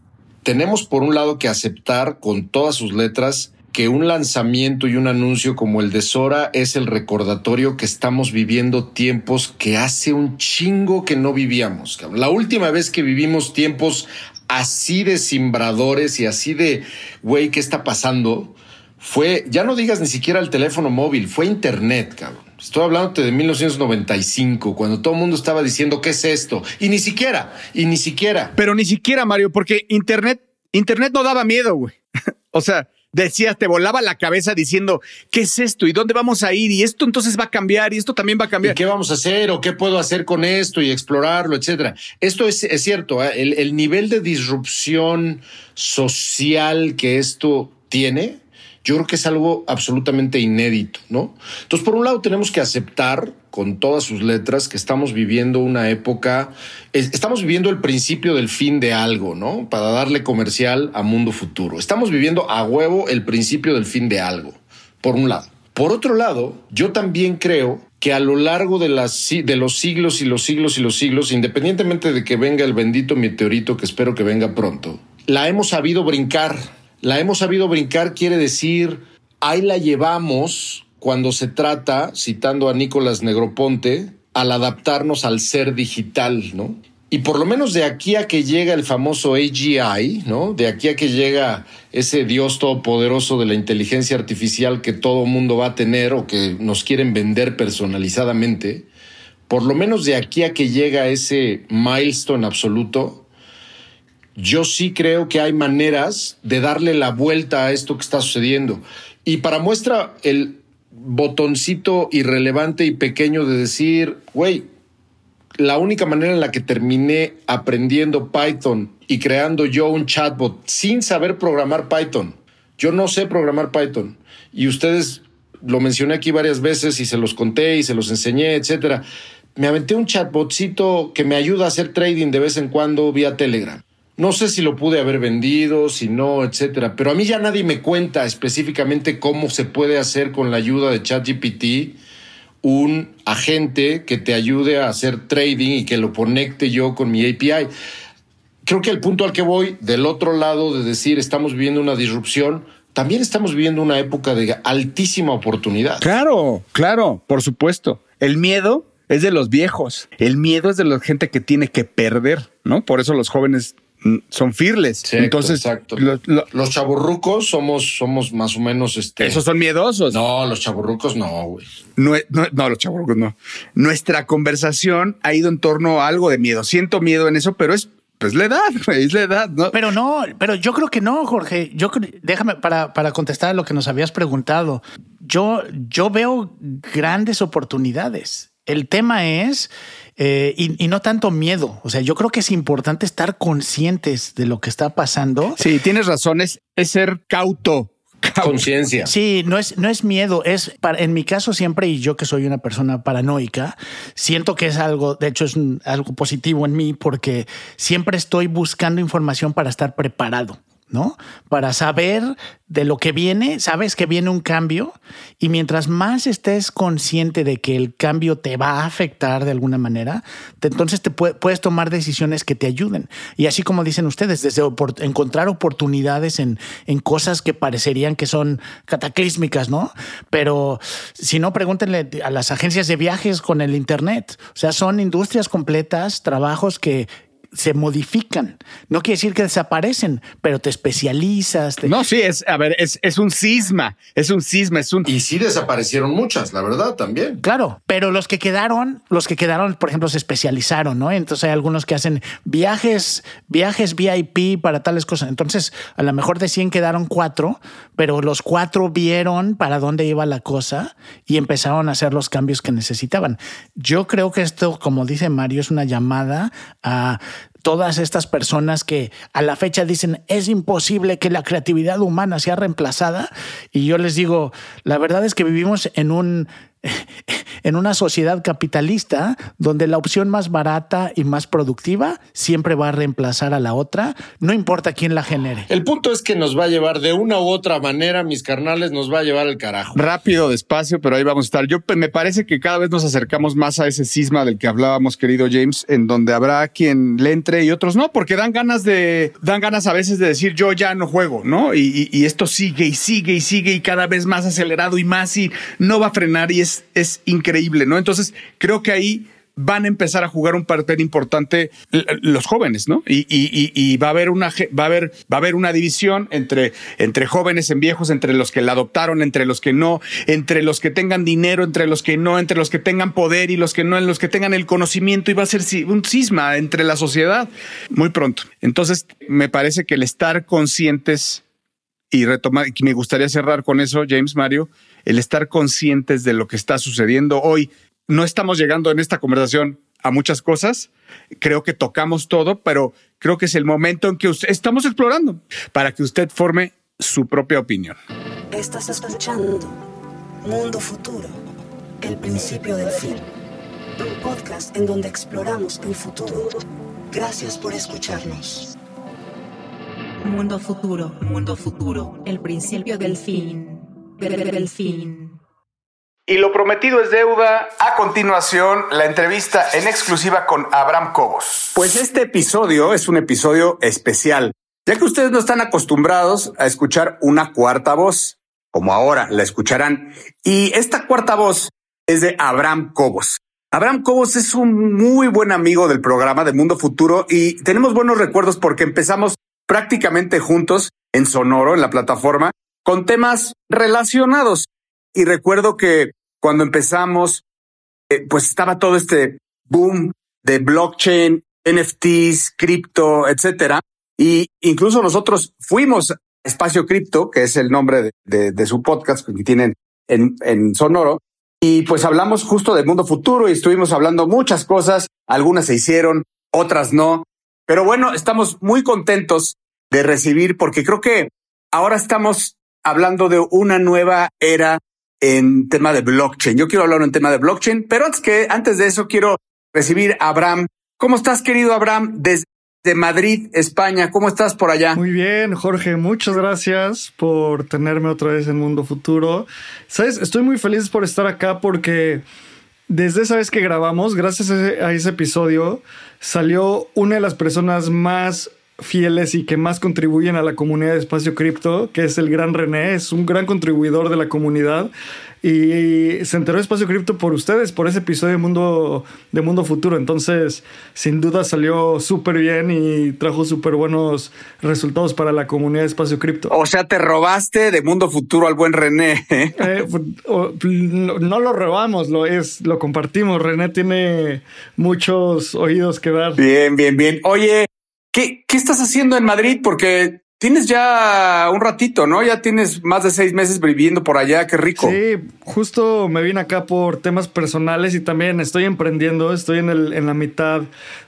tenemos por un lado que aceptar con todas sus letras que un lanzamiento y un anuncio como el de Sora es el recordatorio que estamos viviendo tiempos que hace un chingo que no vivíamos. La última vez que vivimos tiempos así de simbradores y así de, güey, ¿qué está pasando? Fue, ya no digas ni siquiera el teléfono móvil, fue Internet, cabrón. Estoy hablándote de 1995, cuando todo el mundo estaba diciendo, ¿qué es esto? Y ni siquiera, y ni siquiera.
Pero ni siquiera, Mario, porque Internet, Internet no daba miedo, güey. o sea, decías, te volaba la cabeza diciendo, ¿qué es esto? ¿Y dónde vamos a ir? Y esto entonces va a cambiar y esto también va a cambiar.
¿Y qué vamos a hacer o qué puedo hacer con esto y explorarlo, etcétera? Esto es, es cierto, ¿eh? el, el nivel de disrupción social que esto tiene, yo creo que es algo absolutamente inédito, ¿no? Entonces, por un lado, tenemos que aceptar con todas sus letras que estamos viviendo una época, estamos viviendo el principio del fin de algo, ¿no? Para darle comercial a mundo futuro. Estamos viviendo a huevo el principio del fin de algo, por un lado. Por otro lado, yo también creo que a lo largo de, de los siglos y los siglos y los siglos, independientemente de que venga el bendito meteorito que espero que venga pronto, la hemos sabido brincar la hemos sabido brincar quiere decir, ahí la llevamos cuando se trata, citando a Nicolás Negroponte, al adaptarnos al ser digital, ¿no? Y por lo menos de aquí a que llega el famoso AGI, ¿no? De aquí a que llega ese Dios todopoderoso de la inteligencia artificial que todo mundo va a tener o que nos quieren vender personalizadamente, por lo menos de aquí a que llega ese milestone absoluto, yo sí creo que hay maneras de darle la vuelta a esto que está sucediendo. Y para muestra el botoncito irrelevante y pequeño de decir, güey, la única manera en la que terminé aprendiendo Python y creando yo un chatbot sin saber programar Python. Yo no sé programar Python y ustedes lo mencioné aquí varias veces y se los conté y se los enseñé, etcétera. Me aventé un chatbotcito que me ayuda a hacer trading de vez en cuando vía Telegram. No sé si lo pude haber vendido, si no, etcétera. Pero a mí ya nadie me cuenta específicamente cómo se puede hacer con la ayuda de ChatGPT un agente que te ayude a hacer trading y que lo conecte yo con mi API. Creo que el punto al que voy, del otro lado de decir estamos viviendo una disrupción, también estamos viviendo una época de altísima oportunidad.
Claro, claro, por supuesto. El miedo es de los viejos. El miedo es de la gente que tiene que perder, ¿no? Por eso los jóvenes son fearless. Entonces,
los chaburrucos somos, somos más o menos este.
Esos son miedosos.
No, los chaburrucos no, güey.
No, no, los chaburrucos no. Nuestra conversación ha ido en torno a algo de miedo. Siento miedo en eso, pero es pues la edad, güey, es la edad, ¿no?
Pero no, pero yo creo que no, Jorge. Yo déjame para, para contestar a lo que nos habías preguntado. Yo, yo veo grandes oportunidades. El tema es eh, y, no tanto miedo. O sea, yo creo que es importante estar conscientes de lo que está pasando.
Sí, tienes razón, es, ser cauto.
Conciencia.
Sí, no es, no es miedo, es para, en mi caso siempre, y yo que soy una persona paranoica, siento que es algo, de hecho es algo positivo en mí porque siempre estoy buscando información para estar preparado. ¿No? Para saber de lo que viene, sabes que viene un cambio y mientras más estés consciente de que el cambio te va a afectar de alguna manera, entonces te puedes tomar decisiones que te ayuden. Y así como dicen ustedes, desde encontrar oportunidades en, en cosas que parecerían que son cataclísmicas, ¿no? Pero si no, pregúntenle a las agencias de viajes con el Internet. O sea, son industrias completas, trabajos que se modifican. No quiere decir que desaparecen, pero te especializas.
No, sí, es, a ver, es, es un cisma, es un cisma, es un...
Y sí desaparecieron muchas, la verdad, también.
Claro, pero los que quedaron, los que quedaron, por ejemplo, se especializaron, ¿no? Entonces hay algunos que hacen viajes, viajes VIP para tales cosas. Entonces, a lo mejor de 100 quedaron cuatro, pero los cuatro vieron para dónde iba la cosa y empezaron a hacer los cambios que necesitaban. Yo creo que esto, como dice Mario, es una llamada a todas estas personas que a la fecha dicen es imposible que la creatividad humana sea reemplazada. Y yo les digo, la verdad es que vivimos en un en una sociedad capitalista donde la opción más barata y más productiva siempre va a reemplazar a la otra, no importa quién la genere.
El punto es que nos va a llevar de una u otra manera, mis carnales, nos va a llevar al carajo.
Rápido, despacio, pero ahí vamos a estar. Yo me parece que cada vez nos acercamos más a ese cisma del que hablábamos, querido James, en donde habrá quien le entre y otros no, porque dan ganas de, dan ganas a veces de decir yo ya no juego, ¿no? Y, y esto sigue y sigue y sigue y cada vez más acelerado y más y no va a frenar y es, es increíble, ¿no? Entonces creo que ahí van a empezar a jugar un papel importante los jóvenes, ¿no? Y, va a haber una va a haber va a haber una división entre entre jóvenes en viejos, entre los que la adoptaron, entre los que no, entre los que tengan dinero, entre los que no, entre los que tengan poder y los que no, en los que tengan el conocimiento y va a ser un cisma entre la sociedad muy pronto. Entonces me parece que el estar conscientes y retomar, y me gustaría cerrar con eso, James Mario, el estar conscientes de lo que está sucediendo hoy no estamos llegando en esta conversación a muchas cosas. Creo que tocamos todo, pero creo que es el momento en que estamos explorando para que usted forme su propia opinión.
Estás escuchando Mundo Futuro, el principio del fin. Un podcast en donde exploramos el futuro. Gracias por escucharnos.
Mundo Futuro, Mundo Futuro, el principio del fin. Del fin.
Y lo prometido es deuda. A continuación, la entrevista en exclusiva con Abraham Cobos. Pues este episodio es un episodio especial, ya que ustedes no están acostumbrados a escuchar una cuarta voz, como ahora la escucharán. Y esta cuarta voz es de Abraham Cobos. Abraham Cobos es un muy buen amigo del programa de Mundo Futuro y tenemos buenos recuerdos porque empezamos prácticamente juntos en Sonoro, en la plataforma, con temas relacionados y recuerdo que cuando empezamos, eh, pues estaba todo este boom de blockchain, NFTs, cripto, etcétera. Y incluso nosotros fuimos Espacio Cripto, que es el nombre de, su podcast que tienen en, en Sonoro. Y pues hablamos justo del mundo futuro y estuvimos hablando muchas cosas. Algunas se hicieron, otras no. Pero bueno, estamos muy contentos de recibir porque creo que ahora estamos hablando de una nueva era en tema de blockchain. Yo quiero hablar en tema de blockchain, pero antes que antes de eso quiero recibir a Abraham. ¿Cómo estás, querido Abraham? Desde Madrid, España. ¿Cómo estás por allá?
Muy bien, Jorge. Muchas gracias por tenerme otra vez en Mundo Futuro. Sabes, estoy muy feliz por estar acá porque desde esa vez que grabamos, gracias a ese episodio, salió una de las personas más fieles y que más contribuyen a la comunidad de Espacio Cripto, que es el gran René, es un gran contribuidor de la comunidad y se enteró de Espacio Cripto por ustedes, por ese episodio de Mundo, de Mundo Futuro. Entonces, sin duda salió súper bien y trajo súper buenos resultados para la comunidad de Espacio Cripto.
O sea, te robaste de Mundo Futuro al buen René. ¿eh?
No, lo robamos, lo, es, lo compartimos. René tiene muchos oídos que dar.
Bien, bien, bien. Oye, ¿Qué, ¿Qué estás haciendo en Madrid? Porque tienes ya un ratito, ¿no? Ya tienes más de seis meses viviendo por allá, qué rico.
Sí, justo me vine acá por temas personales y también estoy emprendiendo, estoy en, el, en la mitad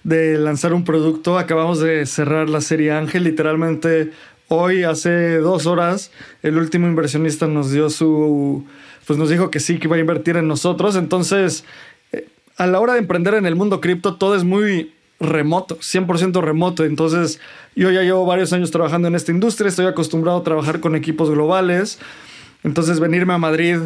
de lanzar un producto, acabamos de cerrar la serie Ángel, literalmente hoy, hace dos horas, el último inversionista nos dio su, pues nos dijo que sí, que iba a invertir en nosotros, entonces... Eh, a la hora de emprender en el mundo cripto, todo es muy remoto, 100% remoto. Entonces, yo ya llevo varios años trabajando en esta industria, estoy acostumbrado a trabajar con equipos globales. Entonces, venirme a Madrid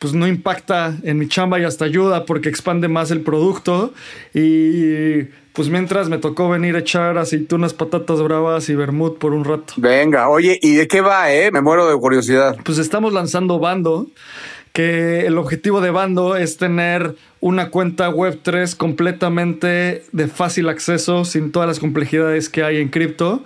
pues no impacta en mi chamba y hasta ayuda porque expande más el producto. Y pues mientras me tocó venir a echar aceitunas, patatas bravas y vermut por un rato.
Venga, oye, ¿y de qué va, eh? Me muero de curiosidad.
Pues estamos lanzando Bando que el objetivo de Bando es tener una cuenta web 3 completamente de fácil acceso, sin todas las complejidades que hay en cripto.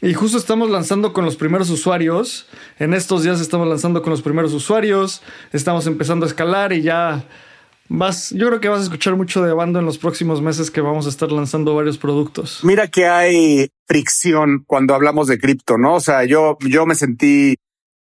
Y justo estamos lanzando con los primeros usuarios. En estos días estamos lanzando con los primeros usuarios. Estamos empezando a escalar y ya vas. Yo creo que vas a escuchar mucho de Bando en los próximos meses que vamos a estar lanzando varios productos.
Mira que hay fricción cuando hablamos de cripto, ¿no? O sea, yo, yo me sentí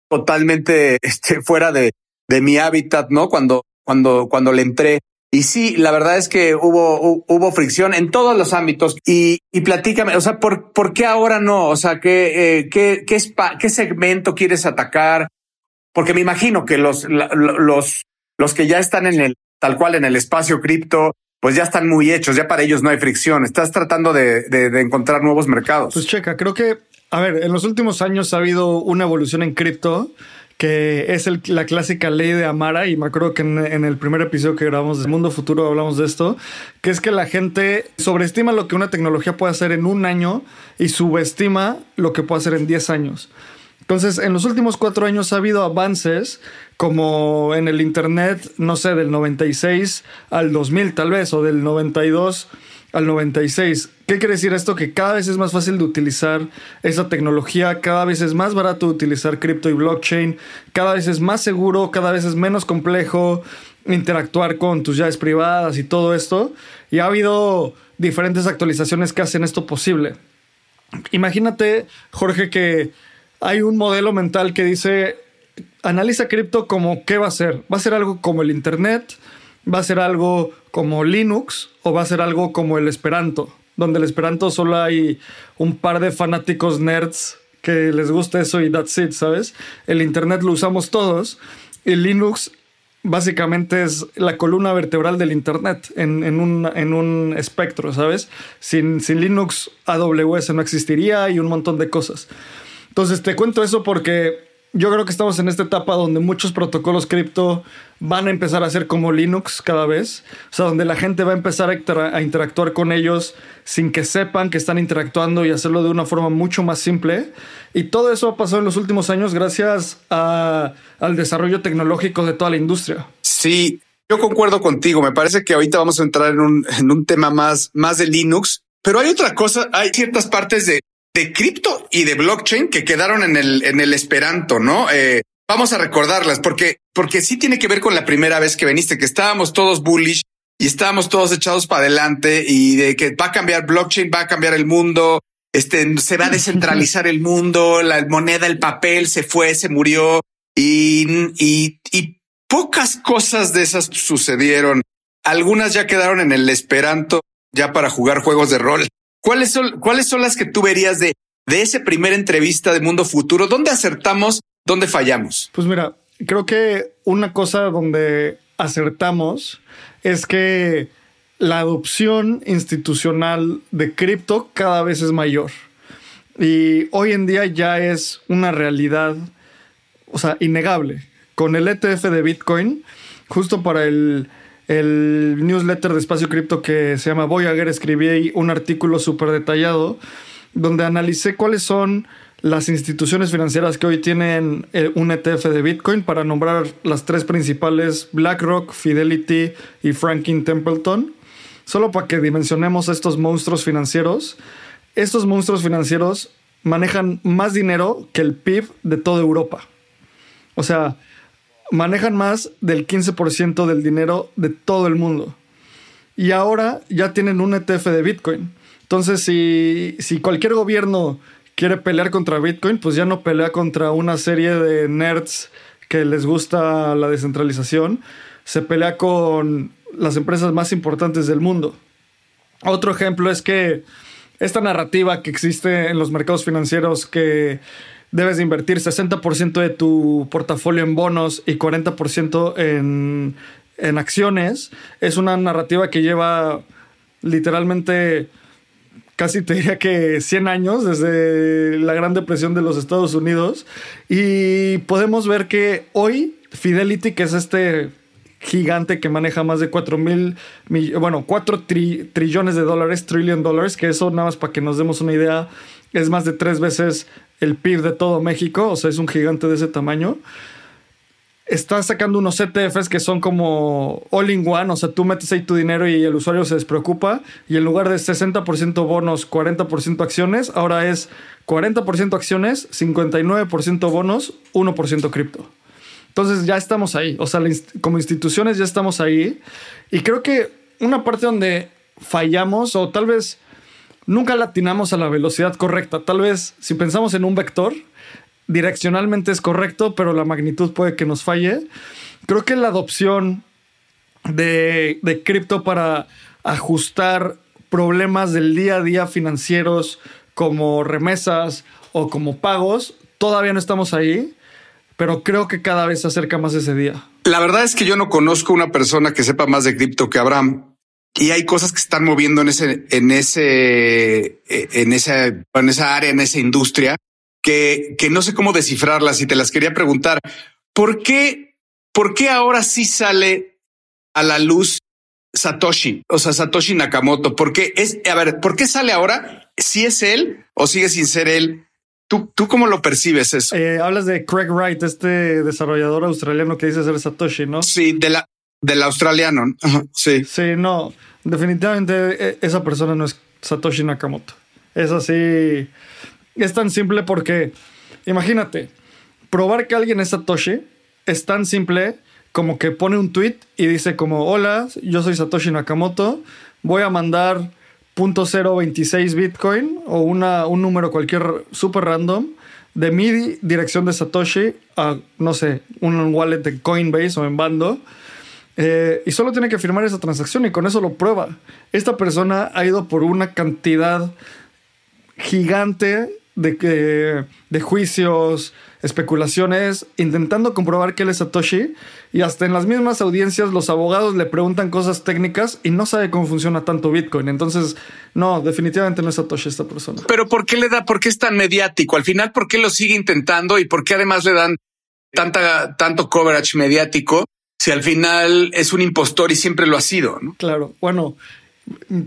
totalmente este, fuera de, de mi hábitat, ¿no? Cuando, cuando, cuando le entré. Y sí, la verdad es que hubo, hubo fricción en todos los ámbitos y, y platícame, o sea, ¿por, ¿por qué ahora no? O sea, ¿qué, eh, qué, qué, qué segmento quieres atacar? Porque me imagino que los, los, los que ya están en el, tal cual en el espacio cripto, pues ya están muy hechos, ya para ellos no hay fricción. Estás tratando de, de encontrar nuevos mercados.
Pues checa, creo que, a ver, en los últimos años ha habido una evolución en cripto que es la clásica ley de Amara, y me acuerdo que en, el primer episodio que grabamos de Mundo Futuro hablamos de esto, que es que la gente sobreestima lo que una tecnología puede hacer en un año y subestima lo que puede hacer en 10 años. Entonces, en los últimos cuatro años ha habido avances como en el Internet, no sé, del 96 al 2000 tal vez, o del 92 al 96. ¿Qué quiere decir esto? Que cada vez es más fácil de utilizar esa tecnología, cada vez es más barato utilizar cripto y blockchain, cada vez es más seguro, cada vez es menos complejo interactuar con tus llaves privadas y todo esto. Y ha habido diferentes actualizaciones que hacen esto posible. Imagínate, Jorge, que hay un modelo mental que dice, analiza cripto como qué va a ser. Va a ser algo como el Internet, va a ser algo como Linux o va a ser algo como el Esperanto donde el Esperanto solo hay un par de fanáticos nerds que les gusta eso y that's it, ¿sabes? El Internet lo usamos todos y Linux básicamente es la columna vertebral del Internet en, un, en un, espectro, ¿sabes? Sin, sin Linux AWS no existiría y un montón de cosas. Entonces te cuento eso porque yo creo que estamos en esta etapa donde muchos protocolos cripto van a empezar a ser como Linux cada vez. O sea, donde la gente va a empezar a, interactuar con ellos sin que sepan que están interactuando y hacerlo de una forma mucho más simple. Y todo eso ha pasado en los últimos años gracias al desarrollo tecnológico de toda la industria.
Sí, yo concuerdo contigo. Me parece que ahorita vamos a entrar en un, en un tema más, más de Linux. Pero hay otra cosa, hay ciertas partes de, de cripto y de blockchain que quedaron en el, en el Esperanto, ¿no? Eh, vamos a recordarlas porque, porque sí tiene que ver con la primera vez que viniste, que estábamos todos bullish y estábamos todos echados para adelante y de que va a cambiar blockchain, va a cambiar el mundo, este, se va a descentralizar el mundo, la moneda, el papel se fue, se murió y, y, y pocas cosas de esas sucedieron. Algunas ya quedaron en el Esperanto ya para jugar juegos de rol. ¿Cuáles son, cuáles son las que tú verías de, de ese primer entrevista de Mundo Futuro? ¿Dónde acertamos? ¿Dónde fallamos?
Pues mira, creo que una cosa donde acertamos es que la adopción institucional de cripto cada vez es mayor. Y hoy en día ya es una realidad, o sea, innegable. Con el ETF de Bitcoin, justo para el el newsletter de Espacio Cripto que se llama Voyager, escribí un artículo súper detallado donde analicé cuáles son las instituciones financieras que hoy tienen eh, un ETF de Bitcoin para nombrar las tres principales, BlackRock, Fidelity y Franklin Templeton. Solo para que dimensionemos estos monstruos financieros. Estos monstruos financieros manejan más dinero que el PIB de toda Europa. O sea, manejan más del 15% del dinero de todo el mundo. Y ahora ya tienen un ETF de Bitcoin. Entonces, si, si cualquier gobierno quiere pelear contra Bitcoin, pues ya no pelea contra una serie de nerds que les gusta la descentralización, se pelea con las empresas más importantes del mundo. Otro ejemplo es que esta narrativa que existe en los mercados financieros que debes de invertir 60% de tu portafolio en bonos y 40% en, en acciones. Es una narrativa que lleva literalmente casi te diría que 100 años desde la Gran Depresión de los Estados Unidos. Y podemos ver que hoy Fidelity, que es este gigante que maneja más de 4 mil, bueno, 4 trillones de dólares, trillion dólares, que eso nada más para que nos demos una idea, es más de tres veces el PIB de todo México, o sea, es un gigante de ese tamaño. Está sacando unos ETFs que son como all in one, o sea, tú metes ahí tu dinero y el usuario se despreocupa, y en lugar de 60% bonos, 40% acciones, ahora es 40% acciones, 59% bonos, 1% cripto. Entonces ya estamos ahí, o sea, como instituciones ya estamos ahí, y creo que una parte donde fallamos, o tal vez nunca latinamos a la velocidad correcta. Tal vez si pensamos en un vector, direccionalmente es correcto, pero la magnitud puede que nos falle. Creo que la adopción de, de cripto para ajustar problemas del día a día financieros como remesas o como pagos, todavía no estamos ahí, pero creo que cada vez se acerca más ese día.
La verdad es que yo no conozco una persona que sepa más de cripto que Abraham. Y hay cosas que se están moviendo en ese, en ese, en esa, en esa área, en esa industria, que, que no sé cómo descifrarlas y te las quería preguntar. ¿Por qué, por qué ahora sí sale a la luz Satoshi, o sea, Satoshi Nakamoto? ¿Por qué es, a ver, por qué sale ahora? Si es él o sigue sin ser él? ¿Tú, ¿Tú cómo lo percibes eso?
Eh, hablas de Craig Wright, este desarrollador australiano que dice ser Satoshi, ¿no?
Sí, de la, del australiano. sí.
Sí, no, definitivamente eh, esa persona no es Satoshi Nakamoto. Es así. Es tan simple porque, imagínate, probar que alguien es Satoshi es tan simple como que pone un tweet y dice como, hola, yo soy Satoshi Nakamoto, voy a mandar .026 Bitcoin o una, un número cualquier super random de mi dirección de Satoshi a, no sé, un wallet de Coinbase o en Bando. Eh, y solo tiene que firmar esa transacción y con eso lo prueba. Esta persona ha ido por una cantidad gigante de, de juicios, especulaciones, intentando comprobar que él es Satoshi. Y hasta en las mismas audiencias los abogados le preguntan cosas técnicas y no sabe cómo funciona tanto Bitcoin. Entonces, no, definitivamente no es Satoshi esta persona.
Pero ¿por qué le da, por qué es tan mediático? Al final, ¿por qué lo sigue intentando y por qué además le dan tanta, tanto coverage mediático si al final es un impostor y siempre lo ha sido? ¿no?
Claro, bueno.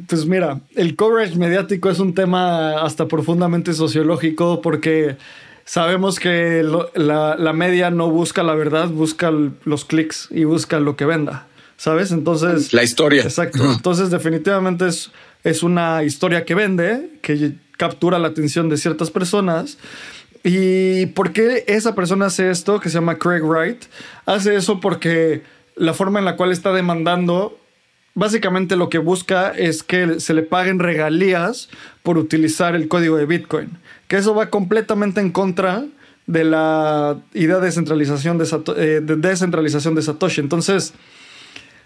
Pues mira, el coverage mediático es un tema hasta profundamente sociológico porque sabemos que la, media no busca la verdad, busca los clics y busca lo que venda. ¿Sabes? Entonces.
La historia.
Exacto. Entonces, definitivamente es, es una historia que vende, que captura la atención de ciertas personas. ¿Y por qué esa persona hace esto, que se llama Craig Wright? Hace eso porque la forma en la cual está demandando básicamente lo que busca es que se le paguen regalías por utilizar el código de Bitcoin que eso va completamente en contra de la idea de descentralización de, eh, de descentralización de Satoshi. Entonces,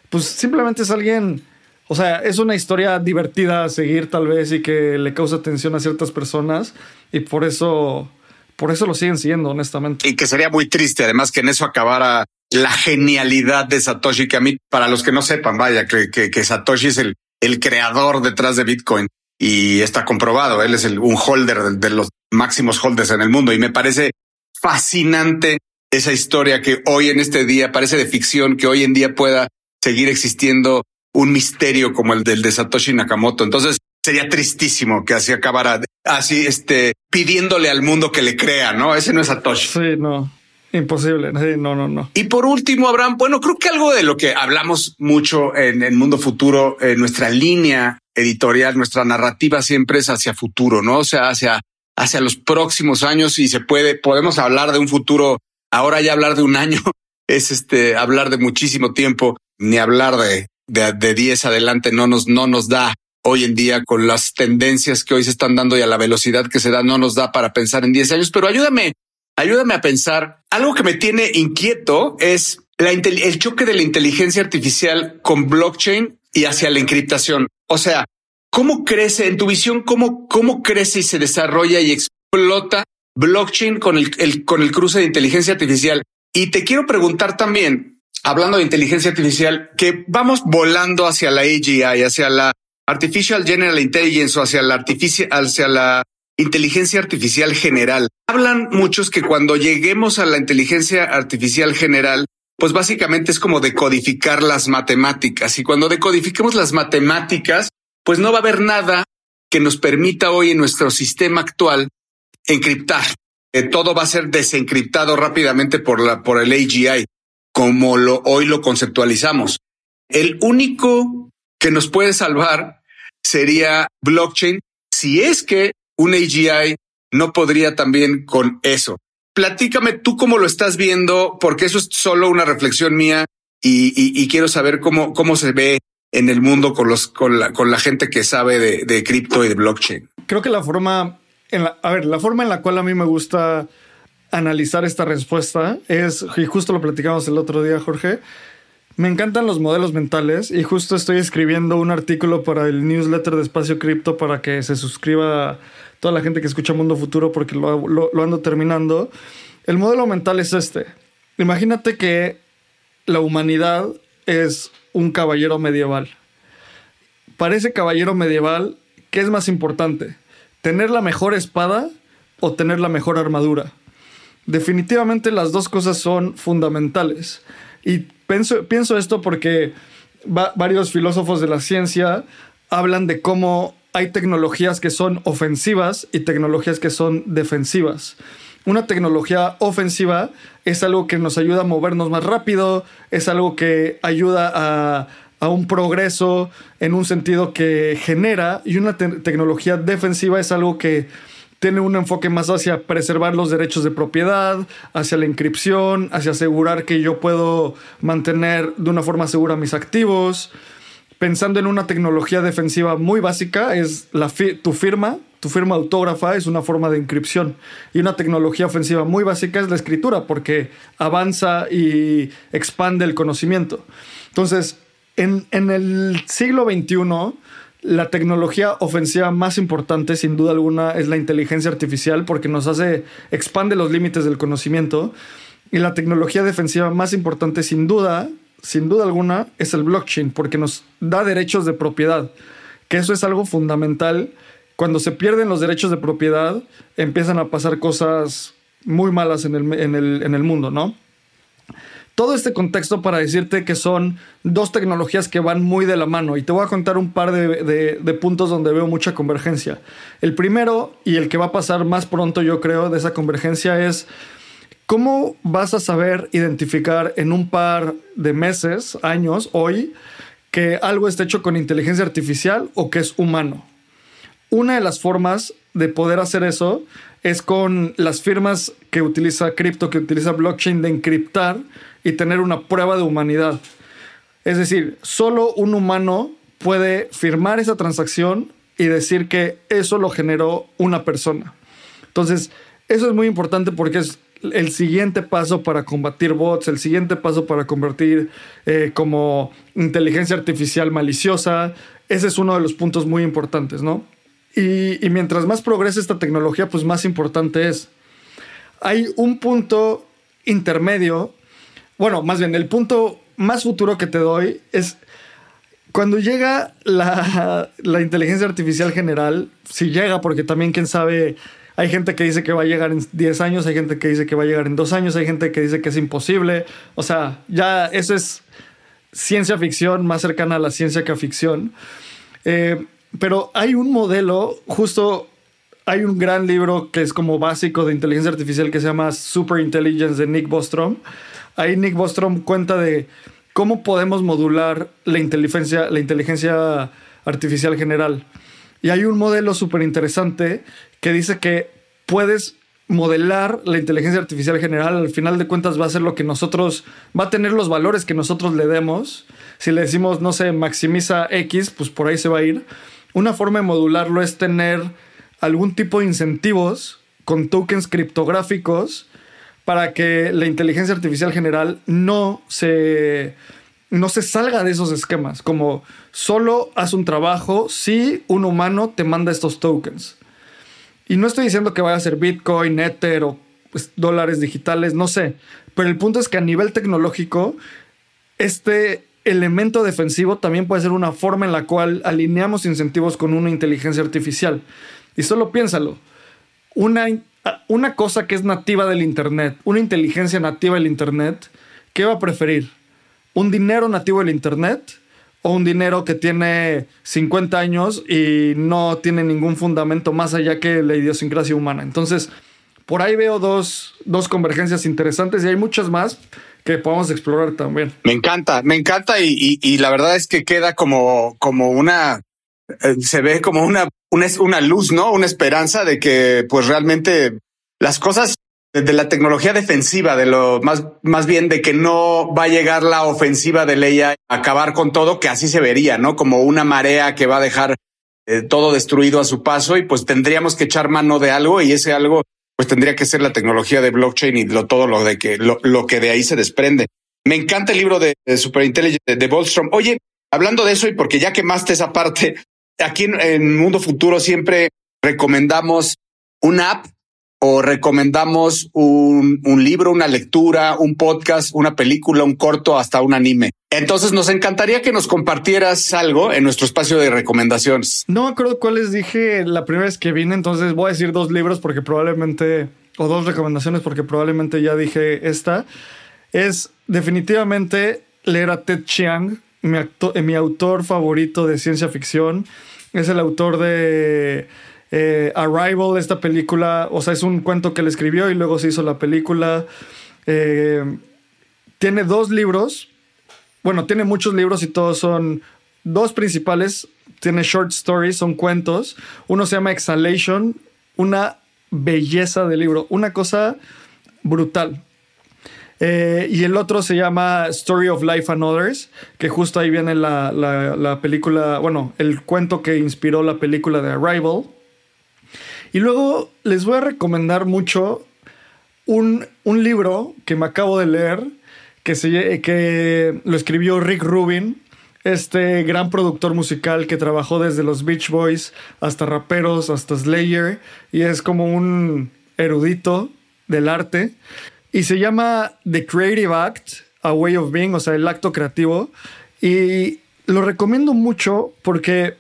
pues simplemente es alguien, o sea, es una historia divertida a seguir tal vez y que le causa atención a ciertas personas y por eso, por eso lo siguen siguiendo, honestamente.
Y que sería muy triste, además, que en eso acabara la genialidad de Satoshi, que a mí, para los que no sepan, vaya, que, que, Satoshi es el, el creador detrás de Bitcoin y está comprobado. Él es el, un holder de, los máximos holders en el mundo y me parece fascinante esa historia que hoy en este día parece de ficción, que hoy en día pueda seguir existiendo un misterio como el del de Satoshi Nakamoto. Entonces sería tristísimo que así acabara así, este, pidiéndole al mundo que le crea, ¿no? Ese no es Satoshi.
Sí, no. Imposible. Sí, no, no, no.
Y por último, Abraham, bueno, creo que algo de lo que hablamos mucho en el mundo futuro, en nuestra línea editorial, nuestra narrativa siempre es hacia futuro, ¿no? O sea, hacia, hacia los próximos años y se puede, podemos hablar de un futuro. Ahora ya hablar de un año es este, hablar de muchísimo tiempo, ni hablar de, de, de 10 adelante no nos, no nos da hoy en día con las tendencias que hoy se están dando y a la velocidad que se da, no nos da para pensar en 10 años, pero ayúdame, ayúdame a pensar. Algo que me tiene inquieto es la, el choque de la inteligencia artificial con blockchain y hacia la encriptación. O sea, ¿cómo crece en tu visión? ¿Cómo, cómo crece y se desarrolla y explota blockchain con el, con el cruce de inteligencia artificial? Y te quiero preguntar también, hablando de inteligencia artificial, que vamos volando hacia la AGI, hacia la Artificial General Intelligence o hacia la inteligencia artificial general. Hablan muchos que cuando lleguemos a la inteligencia artificial general, pues básicamente es como decodificar las matemáticas. Y cuando decodifiquemos las matemáticas, pues no va a haber nada que nos permita hoy en nuestro sistema actual encriptar. Eh, todo va a ser desencriptado rápidamente por la, por el AGI, como lo, hoy lo conceptualizamos. El único que nos puede salvar sería blockchain si es que un AGI no podría también con eso platícame tú cómo lo estás viendo, porque eso es solo una reflexión mía y, quiero saber cómo, cómo se ve en el mundo con los con la, con la gente que sabe de, cripto y de blockchain.
Creo que la forma en la, a ver, la forma en la cual a mí me gusta analizar esta respuesta es, y justo lo platicamos el otro día, Jorge, me encantan los modelos mentales y justo estoy escribiendo un artículo para el newsletter de Espacio Cripto para que se suscriba toda la gente que escucha Mundo Futuro porque lo, ando terminando. El modelo mental es este. Imagínate que la humanidad es un caballero medieval. Para ese caballero medieval, ¿qué es más importante? ¿Tener la mejor espada o tener la mejor armadura? Definitivamente las dos cosas son fundamentales. Y pienso, esto porque varios filósofos de la ciencia hablan de cómo hay tecnologías que son ofensivas y tecnologías que son defensivas. Una tecnología ofensiva es algo que nos ayuda a movernos más rápido, es algo que ayuda a, un progreso en un sentido que genera, y una tecnología defensiva es algo que tiene un enfoque más hacia preservar los derechos de propiedad, hacia la inscripción, hacia asegurar que yo puedo mantener de una forma segura mis activos. Pensando en una tecnología defensiva muy básica, es la tu firma tu firma autógrafa es una forma de inscripción. Y una tecnología ofensiva muy básica es la escritura, porque avanza y expande el conocimiento. Entonces, en, el siglo XXI, la tecnología ofensiva más importante, sin duda alguna, es la inteligencia artificial, porque nos hace, expande los límites del conocimiento. Y la tecnología defensiva más importante, sin duda, sin duda alguna, es el blockchain, porque nos da derechos de propiedad, que eso es algo fundamental cuando se pierden los derechos de propiedad, empiezan a pasar cosas muy malas en el, mundo, ¿no? Todo este contexto para decirte que son dos tecnologías que van muy de la mano y te voy a contar un par de, puntos donde veo mucha convergencia. El primero y el que va a pasar más pronto yo creo de esa convergencia es cómo vas a saber identificar en un par de meses, años, hoy, que algo está hecho con inteligencia artificial o que es humano. Una de las formas de poder hacer eso es con las firmas que utiliza cripto, que utiliza blockchain de encriptar y tener una prueba de humanidad. Es decir, solo un humano puede firmar esa transacción y decir que eso lo generó una persona. Entonces, eso es muy importante porque es el siguiente paso para combatir bots, el siguiente paso para convertir eh, como inteligencia artificial maliciosa. Ese es uno de los puntos muy importantes, ¿no? Y, mientras más progrese esta tecnología, pues más importante es. Hay un punto intermedio, bueno, más bien el punto más futuro que te doy es cuando llega la, inteligencia artificial general, si llega, porque también quién sabe, hay gente que dice que va a llegar en 10 años, hay gente que dice que va a llegar en 2 años, hay gente que dice que es imposible, o sea, ya eso es ciencia ficción más cercana a la ciencia que a ficción. Eh, pero hay un modelo, justo hay un gran libro que es como básico de inteligencia artificial que se llama Super Intelligence de Nick Bostrom. Ahí Nick Bostrom cuenta de cómo podemos modular la inteligencia, la inteligencia artificial general. Y hay un modelo súper interesante que dice que puedes modelar la inteligencia artificial general, al final de cuentas va a ser lo que nosotros, va a tener los valores que nosotros le demos. Si le decimos, no sé, maximiza X, pues por ahí se va a ir. Una forma de modularlo es tener algún tipo de incentivos con tokens criptográficos para que la inteligencia artificial general no se, no se salga de esos esquemas, como solo haz un trabajo si un humano te manda estos tokens. Y no estoy diciendo que vaya a ser Bitcoin, Ether o pues, dólares digitales, no sé, pero el punto es que a nivel tecnológico, este elemento defensivo también puede ser una forma en la cual alineamos incentivos con una inteligencia artificial. Y solo piénsalo, una, una cosa que es nativa del Internet, una inteligencia nativa del Internet, ¿qué va a preferir? ¿Un dinero nativo del Internet? o un dinero que tiene 50 años y no tiene ningún fundamento más allá que la idiosincrasia humana. Entonces, por ahí veo dos, dos convergencias interesantes y hay muchas más, que podamos explorar también.
Me encanta, me encanta y, y, la verdad es que queda como, como una, se ve como una, una, luz, ¿no? Una esperanza de que pues realmente las cosas de la tecnología defensiva, de lo más, más bien de que no va a llegar la ofensiva de ley a acabar con todo, que así se vería, ¿no? Como una marea que va a dejar eh, todo destruido a su paso y pues tendríamos que echar mano de algo y ese algo pues tendría que ser la tecnología de blockchain y lo, todo lo de que lo, que de ahí se desprende. Me encanta el libro de, de Superintelligence de, de Oye, hablando de eso y porque ya quemaste esa parte, aquí en, Mundo Futuro siempre recomendamos una app o recomendamos un, libro, una lectura, un podcast, una película, un corto, hasta un anime. Entonces nos encantaría que nos compartieras algo en nuestro espacio de recomendaciones.
No me acuerdo cuáles dije la primera vez que vine, entonces voy a decir dos libros porque probablemente, o dos recomendaciones porque probablemente ya dije esta. Es definitivamente leer a Ted Chiang, mi autor favorito de ciencia ficción. Es el autor de eh, Arrival, esta película, o sea, es un cuento que él escribió y luego se hizo la película. Eh, tiene dos libros, bueno, tiene muchos libros y todos son dos principales. Tiene short stories, son cuentos. Uno se llama Exhalation, una belleza de libro, una cosa brutal. Eh, y el otro se llama Story of Life and Others, que justo ahí viene la, la película, bueno, el cuento que inspiró la película de Arrival. Y luego les voy a recomendar mucho un, libro que me acabo de leer, que, se, que lo escribió Rick Rubin, este gran productor musical que trabajó desde los Beach Boys hasta raperos, hasta Slayer, y es como un erudito del arte. Y se llama The Creative Act, A Way of Being, o sea, el acto creativo. Y lo recomiendo mucho porque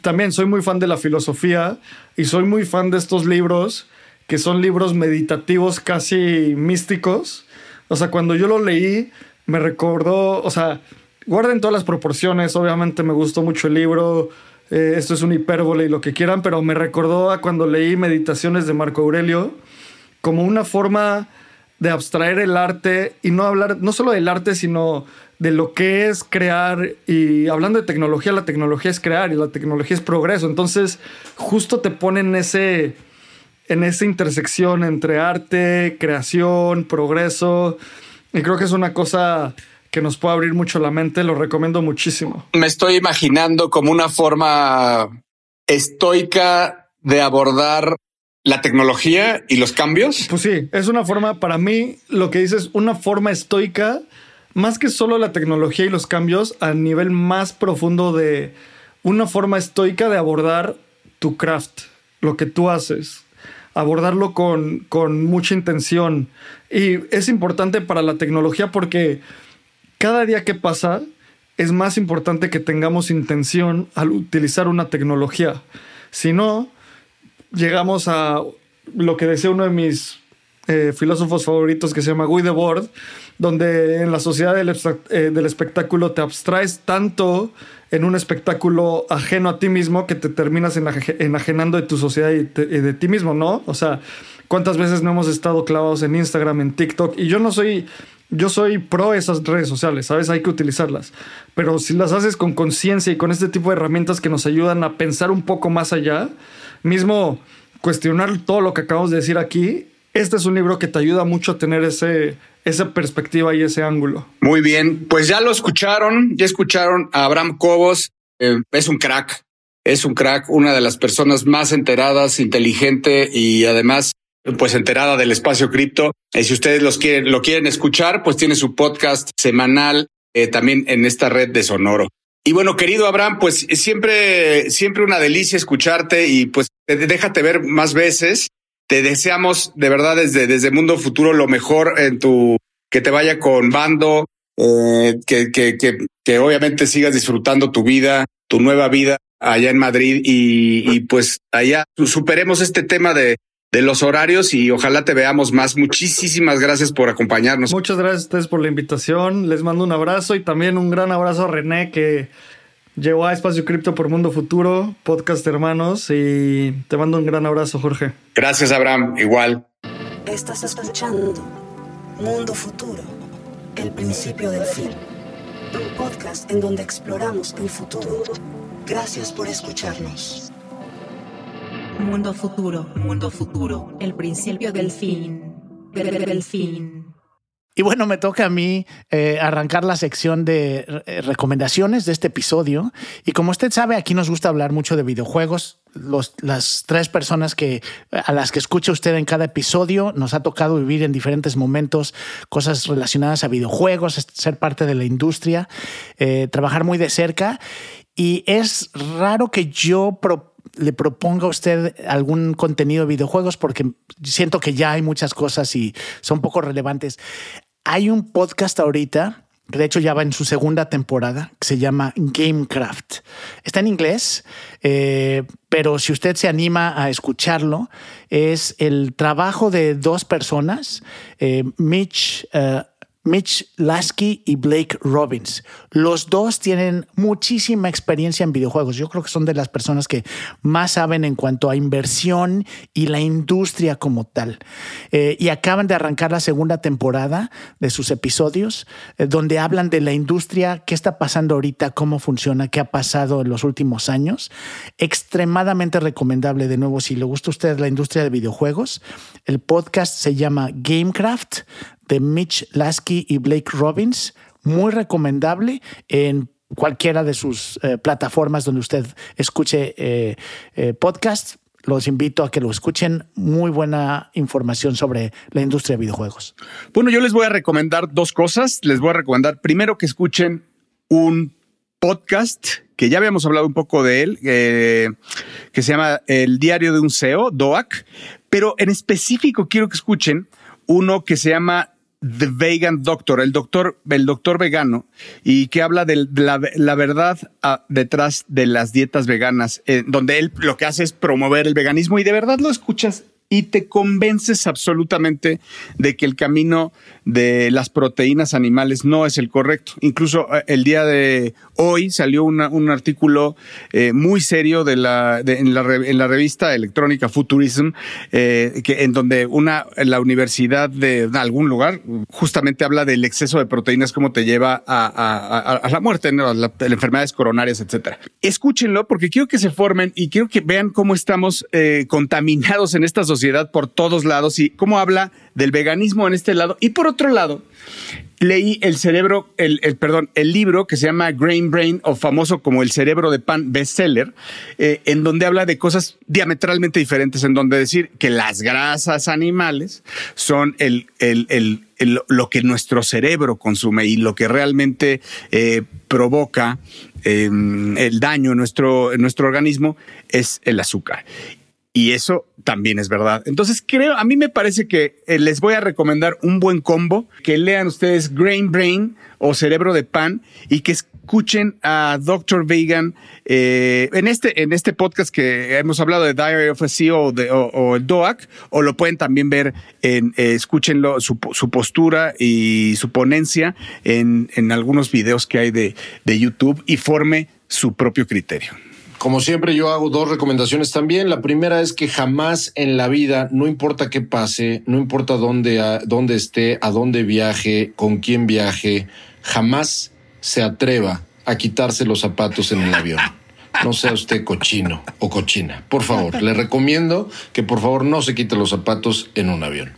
también soy muy fan de la filosofía y soy muy fan de estos libros que son libros meditativos casi místicos. O sea, cuando yo lo leí, me recordó, o sea, guarden todas las proporciones, obviamente me gustó mucho el libro, eh, esto es un hipérbole y lo que quieran, pero me recordó a cuando leí Meditaciones de Marco Aurelio como una forma de abstraer el arte y no hablar no solo del arte, sino de lo que es crear y hablando de tecnología, la tecnología es crear y la tecnología es progreso. Entonces, justo te ponen en ese en esa intersección entre arte, creación, progreso. Y creo que es una cosa que nos puede abrir mucho la mente, lo recomiendo muchísimo.
Me estoy imaginando como una forma estoica de abordar la tecnología y los cambios.
Pues sí, es una forma, para mí, lo que dices, una forma estoica más que solo la tecnología y los cambios, a nivel más profundo de una forma estoica de abordar tu craft, lo que tú haces, abordarlo con, con mucha intención. Y es importante para la tecnología porque cada día que pasa es más importante que tengamos intención al utilizar una tecnología. Si no, llegamos a lo que decía uno de mis eh, filósofos favoritos que se llama Guy Debord, donde en la sociedad del, eh, del, espectáculo te abstraes tanto en un espectáculo ajeno a ti mismo que te terminas enajenando de tu sociedad y, de ti mismo, ¿no? O sea, ¿cuántas veces no hemos estado clavados en Instagram, en TikTok? Y yo no soy, yo soy pro esas redes sociales, ¿sabes? Hay que utilizarlas. Pero si las haces con conciencia y con este tipo de herramientas que nos ayudan a pensar un poco más allá, mismo cuestionar todo lo que acabamos de decir aquí, este es un libro que te ayuda mucho a tener ese, esa perspectiva y ese ángulo.
Muy bien, pues ya lo escucharon, ya escucharon a Abraham Cobos, eh, es un crack, es un crack, una de las personas más enteradas, inteligente y además pues enterada del espacio cripto. Y si ustedes los quieren, lo quieren escuchar, pues tiene su podcast semanal eh, también en esta red de Sonoro. Y bueno, querido Abraham, pues siempre, siempre una delicia escucharte y pues déjate ver más veces te deseamos de verdad desde, desde Mundo Futuro lo mejor en tu, que te vaya con bando, eh, que, que, que, que, obviamente sigas disfrutando tu vida, tu nueva vida allá en Madrid y, y pues allá superemos este tema de, de los horarios y ojalá te veamos más. Muchísimas gracias por acompañarnos.
Muchas gracias a ustedes por la invitación. Les mando un abrazo y también un gran abrazo a René que Llegó a Espacio Cripto por Mundo Futuro, podcast hermanos, y te mando un gran abrazo, Jorge.
Gracias, Abraham. Igual.
Estás escuchando Mundo Futuro, el principio del fin. Un podcast en donde exploramos el futuro. Gracias por escucharnos.
Mundo Futuro, Mundo Futuro, el principio del fin. Del fin.
Y bueno, me toca a mí eh, arrancar la sección de eh, recomendaciones de este episodio. Y como usted sabe, aquí nos gusta hablar mucho de videojuegos. Los, las tres personas que a las que escucha usted en cada episodio nos ha tocado vivir en diferentes momentos cosas relacionadas a videojuegos, ser parte de la industria, eh, trabajar muy de cerca. Y es raro que yo le proponga a usted algún contenido de videojuegos porque siento que ya hay muchas cosas y son poco relevantes. Hay un podcast ahorita de hecho ya va en su segunda temporada, que se llama Gamecraft. Está en inglés, eh, pero si usted se anima a escucharlo, es el trabajo de dos personas, eh, Mitch eh, Mitch Lasky y Blake Robbins. Los dos tienen muchísima experiencia en videojuegos. Yo creo que son de las personas que más saben en cuanto a inversión y la industria como tal. Eh, y acaban de arrancar la segunda temporada de sus episodios, eh, donde hablan de la industria, qué está pasando ahorita, cómo funciona, qué ha pasado en los últimos años. Extremadamente recomendable, de nuevo, si le gusta a usted la industria de videojuegos. El podcast se llama Gamecraft de Mitch Lasky y Blake Robbins. Muy recomendable en cualquiera de sus eh, plataformas donde usted escuche eh, eh, podcast. Los invito a que lo escuchen. Muy buena información sobre la industria de videojuegos.
Bueno, yo les voy a recomendar dos cosas. Les voy a recomendar primero que escuchen un podcast que ya habíamos hablado un poco de él, que se llama El Diario de un CEO, DOAC, pero en específico quiero que escuchen uno que se llama The Vegan Doctor, el doctor, el doctor vegano, y que habla de la, verdad ah, detrás de las dietas veganas, eh, donde él lo que hace es promover el veganismo y de verdad lo escuchas y te convences absolutamente de que el camino de las proteínas animales no es el correcto. Incluso eh, el día de hoy salió un artículo eh, muy serio de la, en, la, en, la, revista electrónica Futurism, eh, que, en donde una, la universidad de algún lugar justamente habla del exceso de proteínas, cómo te lleva a, a, la muerte, a, las enfermedades coronarias, etcétera. Escúchenlo porque quiero que se formen y quiero que vean cómo estamos contaminados en esta sociedad por todos lados y cómo habla del veganismo en este lado. Y por otro lado, leí el cerebro, el, perdón, el libro que se llama Grain Brain o famoso como el cerebro de pan bestseller, eh, en donde habla de cosas diametralmente diferentes, en donde decir que las grasas animales son el, el, lo que nuestro cerebro consume y lo que realmente eh, provoca em, el daño nuestro, en nuestro organismo es el azúcar. Y eso también es verdad. Entonces creo, a mí me parece que eh, les voy a recomendar un buen combo, que lean ustedes Grain Brain o Cerebro de Pan y que escuchen a Dr. Vegan eh, en, este, en este podcast que hemos hablado de Diary of a CEO o, el DOAC, o lo pueden también ver en, eh, escúchenlo, su, su, postura y su ponencia en, en algunos videos que hay de, de YouTube y forme su propio criterio.
Como siempre, yo hago dos recomendaciones también. La primera es que jamás en la vida, no importa qué pase, no importa dónde, dónde esté, a dónde viaje, con quién viaje, jamás se atreva a quitarse los zapatos en el avión no sea usted cochino o cochina. Por favor, le recomiendo que por favor no se quite los zapatos en un avión.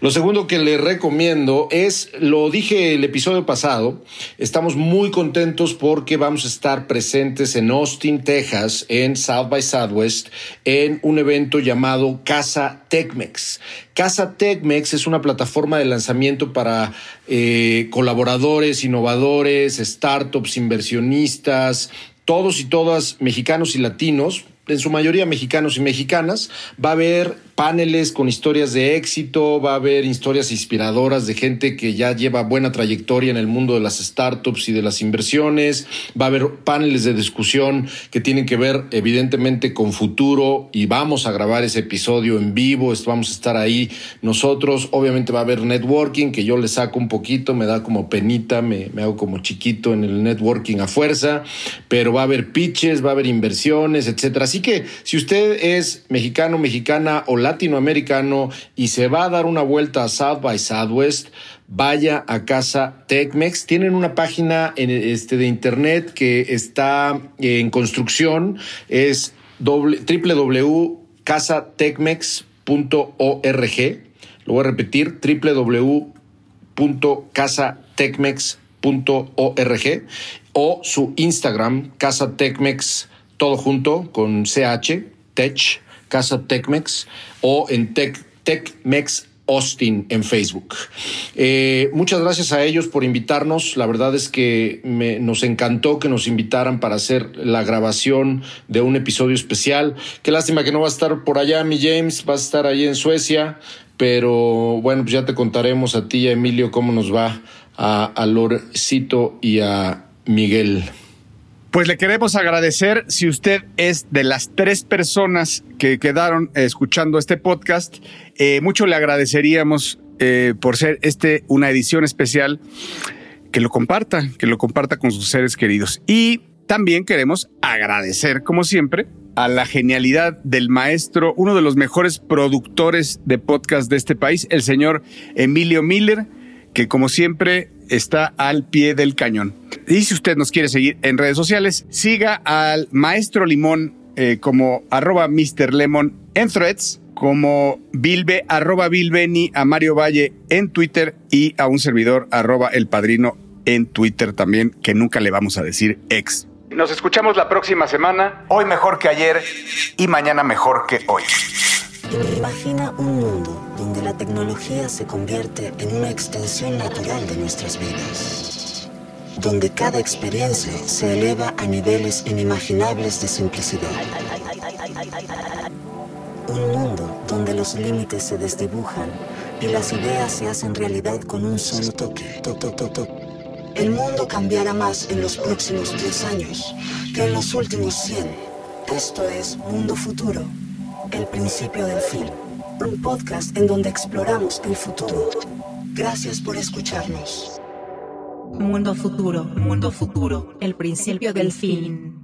Lo segundo que le recomiendo es, lo dije el episodio pasado, estamos muy contentos porque vamos a estar presentes en Austin, Texas, en South by Southwest, en un evento llamado Casa Tecmex. Casa Tecmex es una plataforma de lanzamiento para eh, colaboradores, innovadores, startups, inversionistas, todos y todas mexicanos y latinos, en su mayoría mexicanos y mexicanas, va a haber paneles con historias de éxito, va a haber historias inspiradoras de gente que ya lleva buena trayectoria en el mundo de las startups y de las inversiones, va a haber paneles de discusión que tienen que ver evidentemente con futuro y vamos a grabar ese episodio en vivo, vamos a estar ahí nosotros, obviamente va a haber networking que yo le saco un poquito, me da como penita, me, hago como chiquito en el networking a fuerza, pero va a haber pitches, va a haber inversiones, etcétera. Así que si usted es mexicano, mexicana o latinoamericano y se va a dar una vuelta a South by Southwest, vaya a Casa Tecmex. Tienen una página en este, de internet que está en construcción, es www.casatecmex.org. Lo voy a repetir, www.casatecmex.org o su Instagram, Casa Tecmex, todo junto con CH, Tech, Casa Tecmex o en Tech, Tecmex Austin en Facebook. Eh, muchas gracias a ellos por invitarnos. La verdad es que nos encantó que nos invitaran para hacer la grabación de un episodio especial. Qué lástima que no va a estar por allá, mi James, va a estar ahí en Suecia. Pero bueno, pues ya te contaremos a ti y a Emilio cómo nos va a, a Lorcito y a Miguel.
Pues le queremos agradecer si usted es de las tres personas que quedaron escuchando este podcast. Eh, mucho le agradeceríamos eh, por ser este una edición especial que lo comparta, que lo comparta con sus seres queridos. Y también queremos agradecer, como siempre, a la genialidad del maestro, uno de los mejores productores de podcast de este país, el señor Emilio Miller, que como siempre está al pie del cañón. Y si usted nos quiere seguir en redes sociales, siga al maestro Limón eh, como arroba Mr. Lemon en threads, como Bilbe, arroba Bilbeni, a Mario Valle en Twitter y a un servidor arroba El Padrino en Twitter también, que nunca le vamos a decir ex.
Nos escuchamos la próxima semana, hoy mejor que ayer y mañana mejor que hoy.
Imagina un mundo la tecnología se convierte en una extensión natural de nuestras vidas, donde cada experiencia se eleva a niveles inimaginables de simplicidad. Un mundo donde los límites se desdibujan y las ideas se hacen realidad con un solo toque. El mundo cambiará más en los próximos 10 años que en los últimos 100. Esto es Mundo Futuro, el principio del fin un podcast en donde exploramos el futuro. Gracias por escucharnos.
Mundo futuro, mundo futuro, el principio del fin.